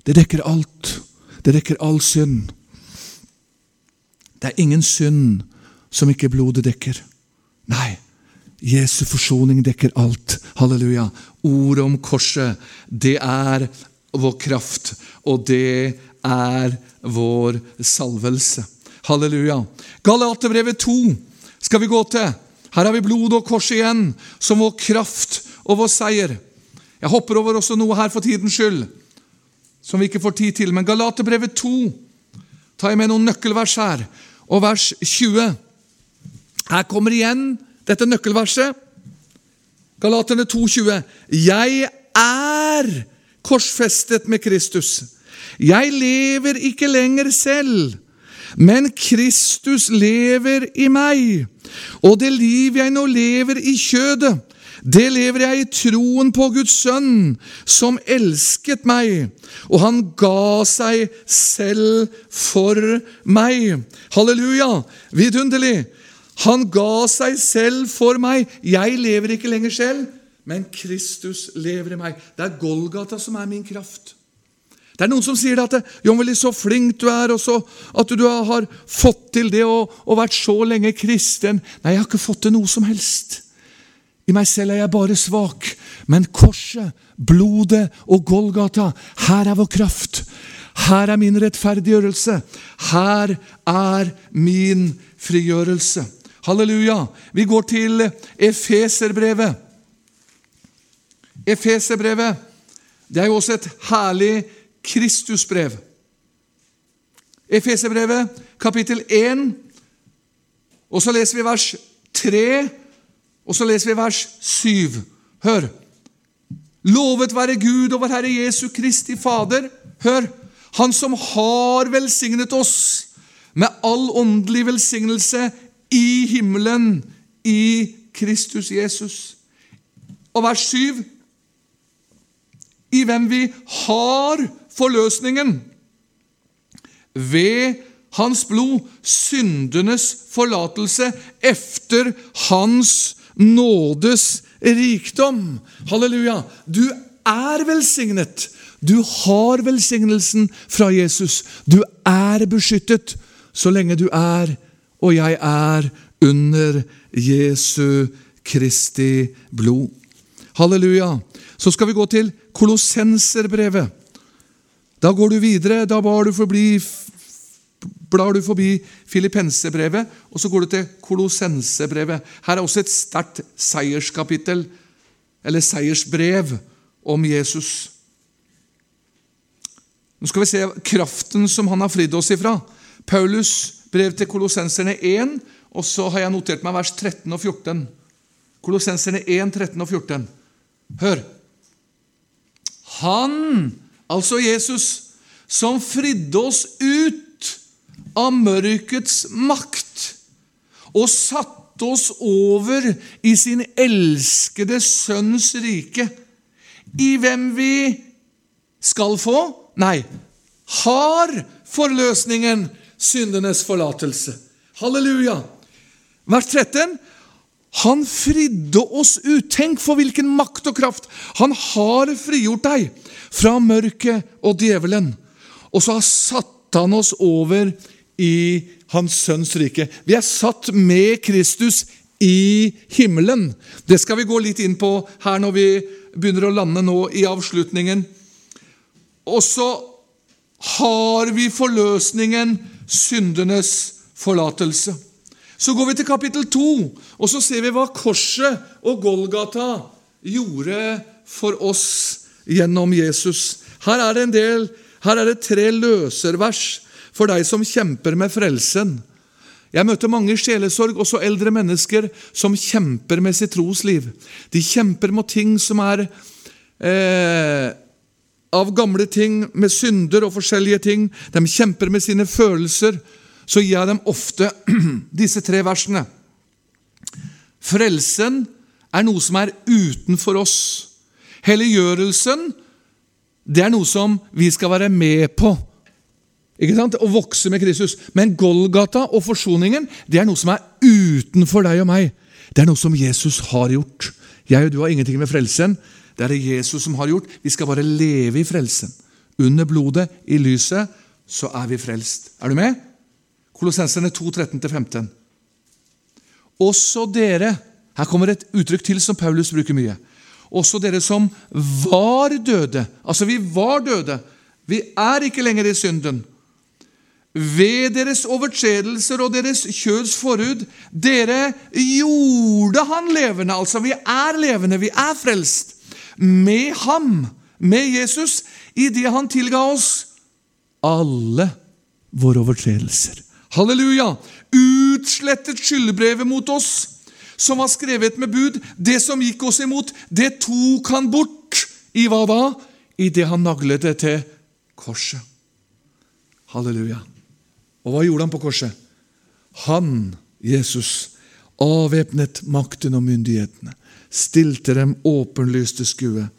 Det dekker alt. Det dekker all synd. Det er ingen synd som ikke blodet dekker. Nei, Jesu forsoning dekker alt. Halleluja. Ordet om korset, det er vår kraft, og det er vår salvelse. Halleluja. Galaterbrevet 2 skal vi gå til. Her har vi blod og kors igjen, som vår kraft og vår seier. Jeg hopper over også noe her for tidens skyld, som vi ikke får tid til. Men Galaterbrevet 2 tar jeg med noen nøkkelvers her. Og vers 20. Her kommer igjen dette nøkkelverset. Galaterne 2,20. Jeg er korsfestet med Kristus. Jeg lever ikke lenger selv, men Kristus lever i meg. Og det liv jeg nå lever i kjødet, det lever jeg i troen på Guds sønn, som elsket meg, og han ga seg selv for meg. Halleluja! Vidunderlig! Han ga seg selv for meg. Jeg lever ikke lenger selv, men Kristus lever i meg. Det er Golgata som er min kraft. Det er noen som sier at John Willy, så flink du er, og så at du har fått til det og, og vært så lenge kristen'. Nei, jeg har ikke fått til noe som helst. I meg selv er jeg bare svak. Men korset, blodet og Golgata, her er vår kraft. Her er min rettferdiggjørelse. Her er min frigjørelse. Halleluja. Vi går til Efeserbrevet. Efeserbrevet det er jo også et herlig Kristusbrev. Efeserbrevet, kapittel 1, og så leser vi vers 3, og så leser vi vers 7. Hør! Lovet være Gud og vår Herre Jesu Kristi Fader. Hør! Han som har velsignet oss med all åndelig velsignelse i himmelen i Kristus Jesus. Og vers 7 I hvem vi har forløsningen ved hans blod, syndenes forlatelse, efter hans nådes rikdom. Halleluja! Du er velsignet. Du har velsignelsen fra Jesus. Du er beskyttet så lenge du er, og jeg er, under Jesu Kristi blod. Halleluja. Så skal vi gå til Kolossenserbrevet. Da går du videre. Da blar du forbi, blar du forbi Filippensebrevet, og så går du til Kolossensebrevet. Her er også et sterkt seierskapittel, eller seiersbrev, om Jesus. Nå skal vi se kraften som han har fridd oss ifra. Paulus brev til kolossenserne 1, og så har jeg notert meg vers 13 og 14. Kolossenserne 1, 13 og 14. Hør! Han altså Jesus, som fridde oss ut av mørkets makt og satte oss over i sin elskede Sønns rike, i hvem vi skal få Nei, har forløsningen, syndenes forlatelse. Halleluja! Vers 13. Han fridde oss ut. Tenk for hvilken makt og kraft! Han har frigjort deg fra mørket og djevelen. Og så har satt han oss over i Hans Sønns rike. Vi er satt med Kristus i himmelen. Det skal vi gå litt inn på her når vi begynner å lande nå i avslutningen. Og så har vi forløsningen, syndenes forlatelse. Så går vi til kapittel 2, og så ser vi hva korset og Golgata gjorde for oss gjennom Jesus. Her er det en del, her er det tre løservers for deg som kjemper med frelsen. Jeg møter mange sjelesorg, også eldre mennesker, som kjemper med sitt trosliv. De kjemper mot ting som er eh, av gamle ting, med synder og forskjellige ting. De kjemper med sine følelser. Så gir jeg dem ofte disse tre versene. Frelsen er noe som er utenfor oss. Helliggjørelsen det er noe som vi skal være med på. Ikke sant? Å vokse med Kristus. Men Golgata og forsoningen det er noe som er utenfor deg og meg. Det er noe som Jesus har gjort. Jeg og du har ingenting med frelsen. Det er det Jesus som har gjort. Vi skal bare leve i frelsen. Under blodet, i lyset, så er vi frelst. Er du med? Kolossenserne 2, 13-15. Også dere Her kommer et uttrykk til som Paulus bruker mye også dere som var døde. Altså, vi var døde. Vi er ikke lenger i synden. Ved deres overtredelser og deres kjøds forhud, dere gjorde han levende. Altså, vi er levende, vi er frelst. Med ham, med Jesus, i det han tilga oss alle våre overtredelser. Halleluja! Utslettet skyldbrevet mot oss som var skrevet med bud, det som gikk oss imot, det tok han bort. I hva da? I det han naglet det til korset. Halleluja. Og hva gjorde han på korset? Han, Jesus, avvæpnet makten og myndighetene, stilte dem åpenlyste skue skue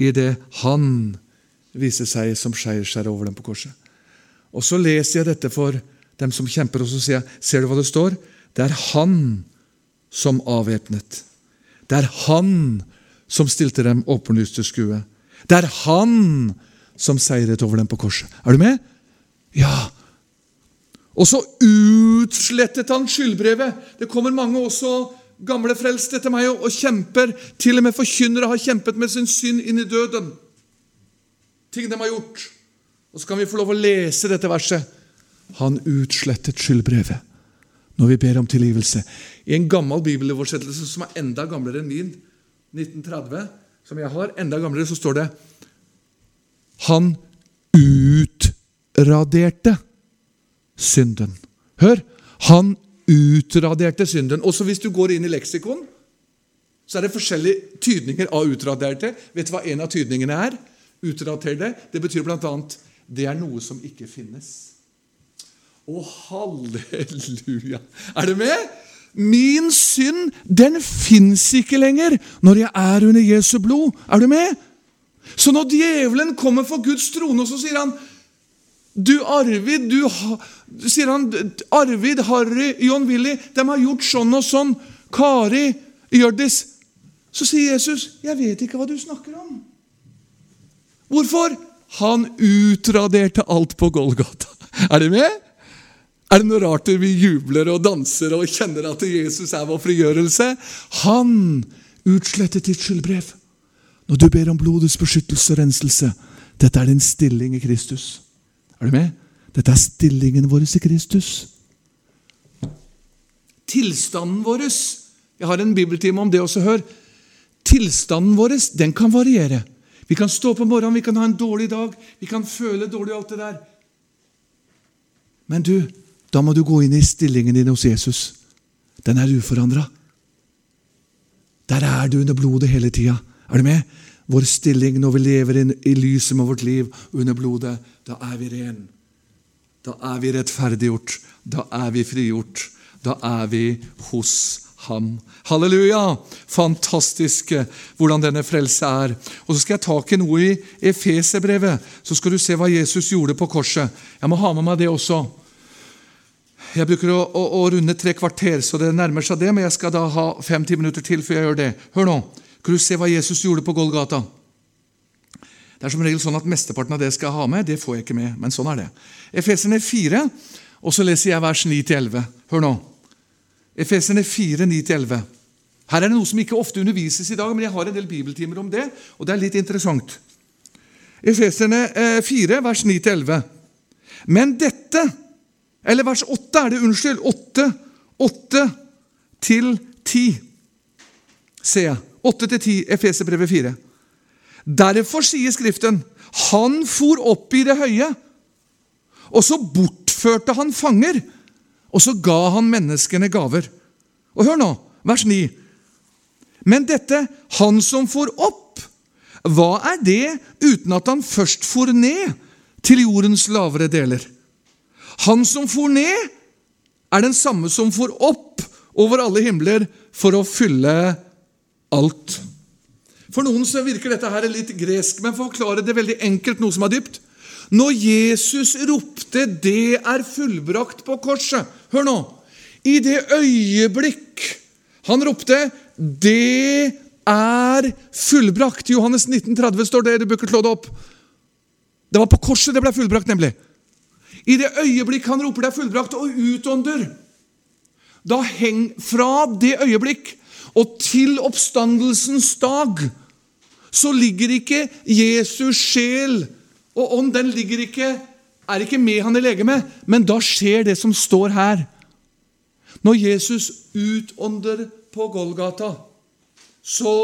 idet han viste seg som seiersherre over dem på korset. Og Så leser jeg dette for dem som kjemper, og så sier jeg, ser du hva det står? Det er han som avvæpnet. Det er han som stilte dem åpenlyst til skue. Det er han som seiret over dem på korset. Er du med? Ja. Og så utslettet han skyldbrevet. Det kommer mange også gamle frelste til meg og, kjemper. Til og med forkynnere har kjempet med sin synd inn i døden. Ting de har gjort. Og så kan vi få lov å lese dette verset. Han utslettet skyldbrevet når vi ber om tilgivelse. I en gammel bibeloversettelse som er enda gamlere enn min, 1930, som jeg har, enda gamlere, så står det Han utraderte synden. Hør! Han utraderte synden. Også hvis du går inn i leksikon, så er det forskjellige tydninger av utraderte. Vet du hva en av tydningene er? Utraderte. Det betyr bl.a. det er noe som ikke finnes. Å, halleluja! Er du med? Min synd, den fins ikke lenger når jeg er under Jesu blod. Er du med? Så når djevelen kommer for Guds trone, så sier han du Arvid, du sier han, Arvid, Harry, John Willy, de har gjort sånn og sånn. Kari, Hjørdis. Så sier Jesus, 'Jeg vet ikke hva du snakker om'. Hvorfor? Han utraderte alt på Golgata. Er du med? Er det noe rart vi jubler og danser og kjenner at Jesus er vår frigjørelse? Han utslettet ditt skyldbrev. Når du ber om blodets beskyttelse og renselse, dette er din stilling i Kristus. Er du med? Dette er stillingen vår i Kristus. Tilstanden vår Jeg har en bibeltime om det også, hør. Tilstanden vår den kan variere. Vi kan stå på morgenen, vi kan ha en dårlig dag, vi kan føle dårlig alt det der. Men du, da må du gå inn i stillingen din hos Jesus. Den er uforandra. Der er du under blodet hele tida. Er du med? Vår stilling når vi lever i lyset med vårt liv under blodet, da er vi ren. Da er vi rettferdiggjort. Da er vi frigjort. Da er vi hos ham. Halleluja! Fantastisk hvordan denne frelse er. Og Så skal jeg ta tak i noe i Efeserbrevet, så skal du se hva Jesus gjorde på korset. Jeg må ha med meg det også. Jeg bruker å, å, å, runde tre kvarter, så det nærmer seg det, men jeg skal da ha fem-ti minutter til før jeg gjør det. Hør nå. Kan du se hva Jesus gjorde på Golgata? Det er som regel sånn at Mesteparten av det skal jeg ha med. Det får jeg ikke med, men sånn er det. Efeserne 4, og så leser jeg vers 9-11. Hør nå. Efeserne 4, 9-11. Her er det noe som ikke ofte undervises i dag, men jeg har en del bibeltimer om det, og det er litt interessant. Efeserne 4, eh, vers 9-11. Men dette eller vers 8 er det, unnskyld. 8, 8 til 10, ser jeg. 8 til 10, Efeserbrevet 4. Derfor sier Skriften han for opp i det høye, og så bortførte han fanger, og så ga han menneskene gaver. Og hør nå, vers 9. Men dette, han som for opp, hva er det uten at han først for ned til jordens lavere deler? Han som for ned, er den samme som for opp over alle himler for å fylle alt. For noen så virker dette her litt gresk, men for å forklare det veldig enkelt, noe som er dypt Når Jesus ropte 'Det er fullbrakt' på korset Hør nå! I det øyeblikk han ropte 'Det er fullbrakt' Johannes 1930 står det. Slå det opp. Det var på korset det ble fullbrakt, nemlig. I det øyeblikk han roper 'det er fullbrakt' og utånder, da heng fra det øyeblikk og til oppstandelsens dag, så ligger ikke Jesus sjel og ånd den ligger ikke, er ikke med han i legemet, men da skjer det som står her. Når Jesus utånder på Golgata, så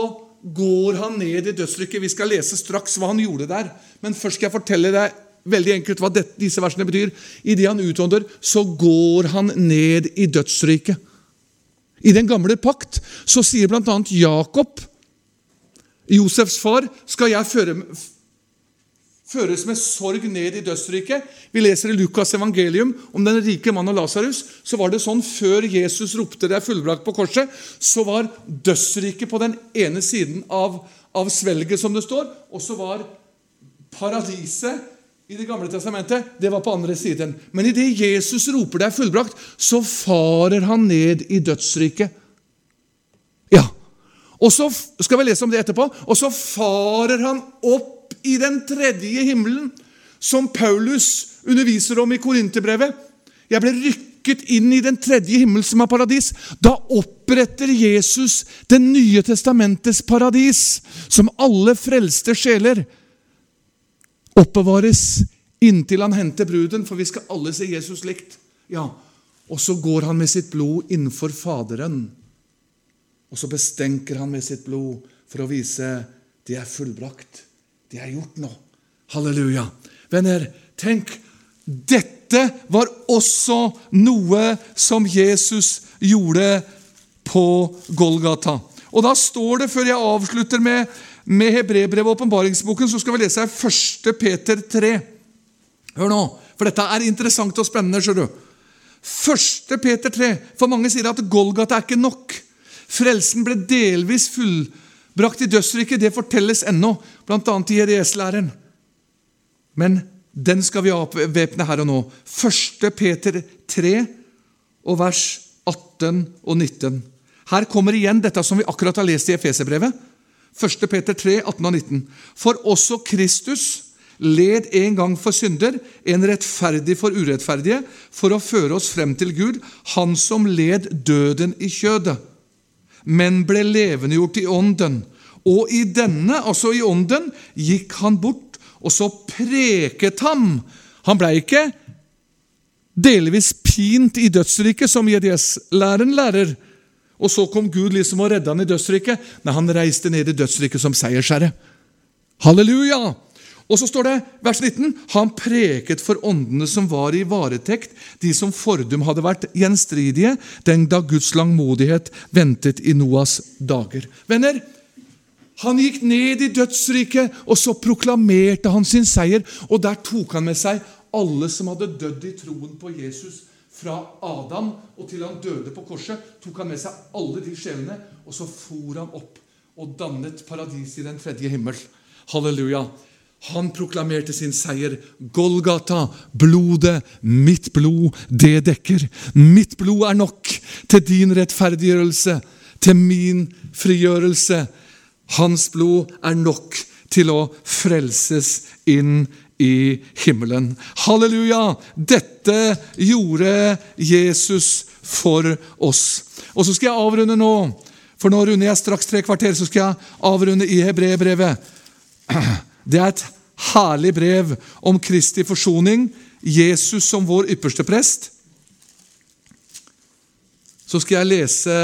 går han ned i dødsrykket. Vi skal lese straks hva han gjorde der. Men først skal jeg fortelle deg veldig enkelt hva dette, disse versene betyr. Idet han utånder, så går han ned i dødsriket. I den gamle pakt så sier bl.a. Jakob, Josefs far, skal jeg føre, føres med sorg ned i dødsriket. Vi leser i Lukas' evangelium om den rike mannen og Lasarus. Så var det sånn før Jesus ropte 'det er fullbrakt' på korset, så var dødsriket på den ene siden av, av svelget, som det står, og så var paradiset i Det gamle testamentet, det var på andre siden. Men idet Jesus roper det er fullbrakt, så farer han ned i dødsriket. Ja, Og så skal vi lese om det etterpå. Og så farer han opp i den tredje himmelen, som Paulus underviser om i Korinterbrevet. Jeg ble rykket inn i den tredje himmel, som er paradis. Da oppretter Jesus Det nye testamentets paradis, som alle frelste sjeler oppbevares inntil han henter bruden, for vi skal alle se Jesus likt. Ja, Og så går han med sitt blod innenfor Faderen. Og så bestenker han med sitt blod for å vise det er fullbrakt. Det er gjort nå. Halleluja. Venner, tenk. Dette var også noe som Jesus gjorde på Golgata. Og da står det, før jeg avslutter med, med Hebrebrevet og åpenbaringsboken, så skal vi lese 1. Peter 3. Hør nå, for dette er interessant og spennende. skjønner du. 1. Peter 3. For mange sier at Golgata er ikke nok. Frelsen ble delvis fullbrakt i dødsriket. Det fortelles ennå, bl.a. i Jeres-læren. Men den skal vi avvæpne her og nå. 1. Peter 3 og vers 18 og 19. Her kommer igjen dette som vi akkurat har lest i Efeserbrevet. 1. Peter 3, 18 og 19. For også Kristus led en gang for synder, en rettferdig for urettferdige, for å føre oss frem til Gud, han som led døden i kjødet, men ble levendegjort i ånden. Og i denne, altså i ånden, gikk han bort, og så preket ham. Han blei ikke delvis pint i dødsriket, som JDS-læren lærer. Og så kom Gud liksom og redda han i dødsriket. Nei, han reiste ned i dødsriket som seiersherre. Halleluja! Og så står det, vers 19, Han preket for åndene som var i varetekt, de som fordum hadde vært gjenstridige, den da Guds langmodighet ventet i Noas dager. Venner, han gikk ned i dødsriket, og så proklamerte han sin seier. Og der tok han med seg alle som hadde dødd i troen på Jesus. Fra Adam og til han døde på korset, tok han med seg alle de sjelene. Og så for han opp og dannet paradis i den tredje himmel. Halleluja. Han proklamerte sin seier. Golgata, blodet, mitt blod, det dekker. Mitt blod er nok til din rettferdiggjørelse, til min frigjørelse. Hans blod er nok til å frelses inn i himmelen. Halleluja! Dette gjorde Jesus for oss. Og så skal jeg avrunde nå, for nå runder jeg straks tre kvarter. Så skal jeg avrunde i hebreerbrevet. Det er et herlig brev om Kristi forsoning, Jesus som vår ypperste prest. Så skal jeg lese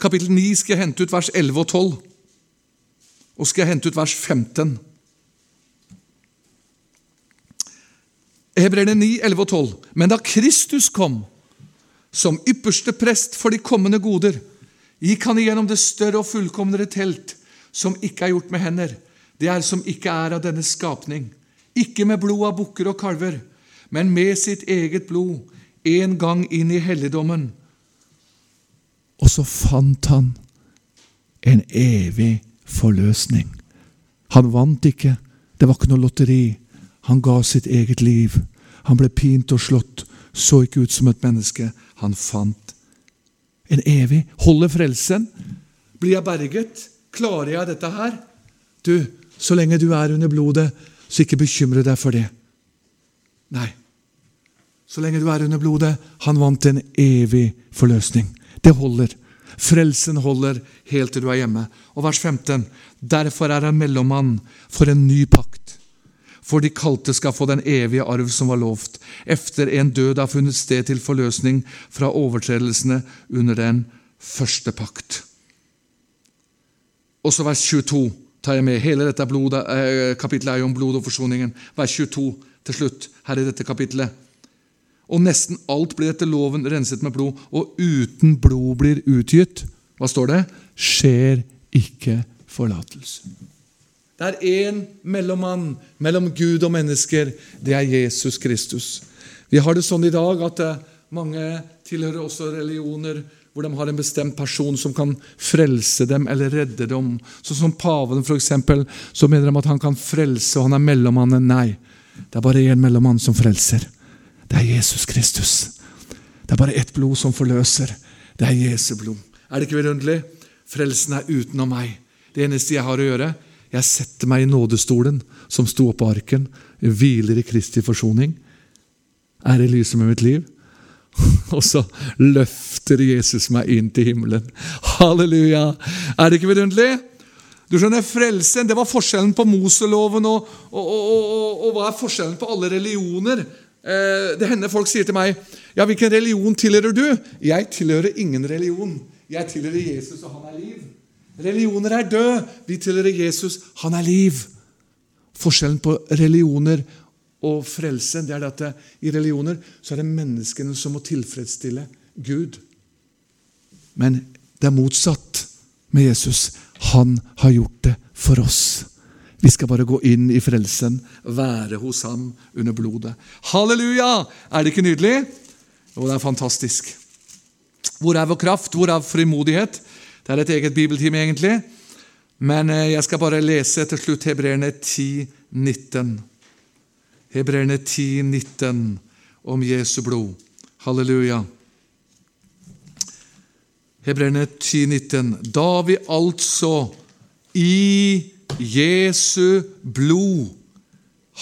kapittel 9, skal jeg hente ut vers 11 og 12. Og skal jeg hente ut vers 15. Hebreerne 9, 11 og 12. Men da Kristus kom som ypperste prest for de kommende goder, gikk han igjennom det større og fullkomnere telt, som ikke er gjort med hender det er som ikke er av denne skapning, ikke med blod av bukker og kalver, men med sitt eget blod, en gang inn i helligdommen. Og så fant han en evig forløsning. Han vant ikke, det var ikke noe lotteri. Han ga sitt eget liv. Han ble pint og slått, så ikke ut som et menneske. Han fant en evig Holder frelsen? Blir jeg berget? Klarer jeg dette her? Du, så lenge du er under blodet, så ikke bekymre deg for det. Nei. Så lenge du er under blodet. Han vant en evig forløsning. Det holder. Frelsen holder helt til du er hjemme. Og vers 15. Derfor er han mellommann for en ny pakt. For de kalte skal få den evige arv som var lovt, efter en død har funnet sted til forløsning fra overtredelsene under den første pakt. Og så vers 22 tar jeg med hele dette blodet, eh, kapittelet er jo om blod og forsoningen. Vers 22 til slutt her i dette kapittelet. Og nesten alt blir etter loven renset med blod, og uten blod blir utgitt. Hva står det? Skjer ikke forlatelse. Det er én mellommann mellom Gud og mennesker. Det er Jesus Kristus. Vi har det sånn i dag at eh, mange tilhører også religioner hvor de har en bestemt person som kan frelse dem eller redde dem. Sånn som paven, for eksempel, så mener de at han kan frelse, og han er mellommannen. Nei, det er bare én mellommann som frelser. Det er Jesus Kristus. Det er bare ett blod som forløser. Det er Jesu blod. Er det ikke vidunderlig? Frelsen er utenom meg. Det eneste jeg har å gjøre, jeg setter meg i nådestolen som sto oppå arken, Jeg hviler i Kristi forsoning, i lyset med mitt liv. Og så løfter Jesus meg inn til himmelen. Halleluja! Er det ikke vidunderlig? Du skjønner, Frelsen det var forskjellen på Moseloven og, og, og, og hva er forskjellen på alle religioner. Eh, det hender folk sier til meg ja, 'Hvilken religion tilhører du?' Jeg tilhører ingen religion. Jeg tilhører Jesus, og han er liv. Religioner er død. Vi tilhører Jesus, han er liv. Forskjellen på religioner og frelse det er at det, i religioner så er det menneskene som må tilfredsstille Gud. Men det er motsatt med Jesus. Han har gjort det for oss. Vi skal bare gå inn i frelsen, være hos ham under blodet. Halleluja! Er det ikke nydelig? Jo, det er fantastisk. Hvor er vår kraft? Hvor er frimodighet? Det er et eget bibeltime, egentlig. Men eh, jeg skal bare lese til slutt Hebreerne 10, 19. Hebreerne 10, 19 om Jesu blod. Halleluja. Hebreerne 10, 19. Da vi altså i Jesu blod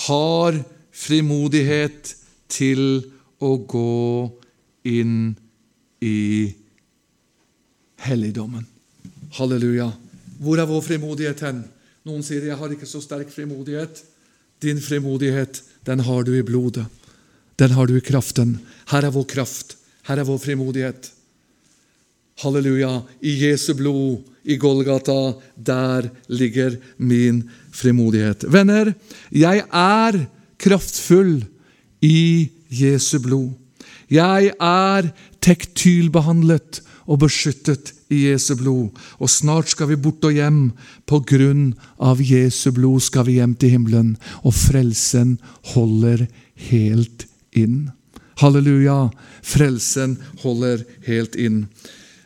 har frimodighet til å gå inn i helligdommen. Halleluja. Hvor er vår frimodighet hen? Noen sier 'jeg har ikke så sterk frimodighet'. Din frimodighet den har du i blodet. Den har du i kraften. Her er vår kraft. Her er vår frimodighet. Halleluja. I Jesu blod, i Golgata, der ligger min frimodighet. Venner, jeg er kraftfull i Jesu blod. Jeg er tektylbehandlet og beskyttet i Jesu blod. Og snart skal vi bort og hjem. På grunn av Jesu blod skal vi hjem til himmelen. Og frelsen holder helt inn. Halleluja! Frelsen holder helt inn.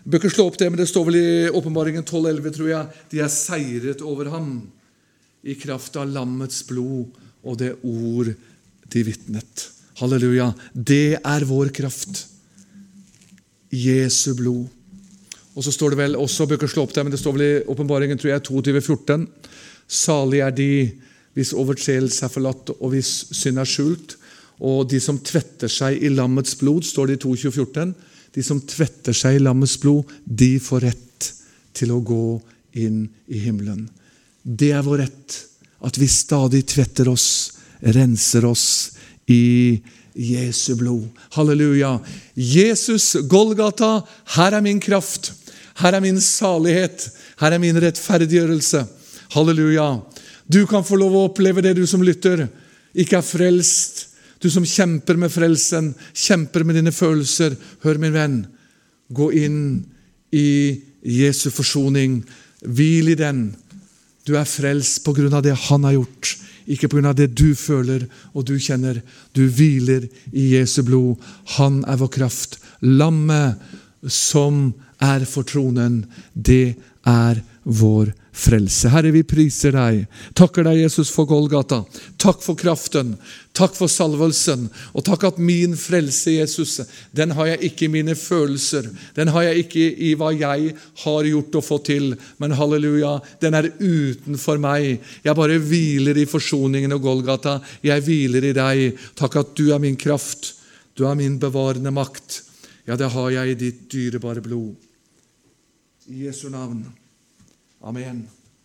Ikke slå opp det, men det står vel i Åpenbaringen 12,11, tror jeg. De er seiret over ham i kraft av lammets blod og det ord de vitnet. Halleluja. Det er vår kraft. Jesu blod. Og så står det vel også, bør ikke slå opp det, men det står vel i åpenbaringen tror jeg, 22, 14. Salig er de hvis overtredelse er forlatt og hvis synd er skjult. Og de som tvetter seg i lammets blod, står det i 22, 14. De som tvetter seg i lammets blod, de får rett til å gå inn i himmelen. Det er vår rett, at vi stadig tvetter oss, renser oss i Jesu blod. Halleluja. Jesus, Golgata, her er min kraft. Her er min salighet. Her er min rettferdiggjørelse. Halleluja. Du kan få lov å oppleve det, du som lytter. Ikke er frelst. Du som kjemper med frelsen, kjemper med dine følelser. Hør, min venn. Gå inn i Jesu forsoning. Hvil i den. Du er frelst på grunn av det han har gjort, ikke av det du føler og du kjenner. Du hviler i Jesu blod. Han er vår kraft. Lammet som er for tronen, det er vår frelse. Herre, vi priser deg. Takker deg, Jesus, for Golgata. Takk for kraften. Takk for salvelsen. Og takk at min frelse, Jesus, den har jeg ikke i mine følelser. Den har jeg ikke i hva jeg har gjort og fått til. Men halleluja, den er utenfor meg. Jeg bare hviler i forsoningen og Golgata. Jeg hviler i deg. Takk at du er min kraft. Du er min bevarende makt. Ja, det har jeg i ditt dyrebare blod. I Jesu navn. Amen.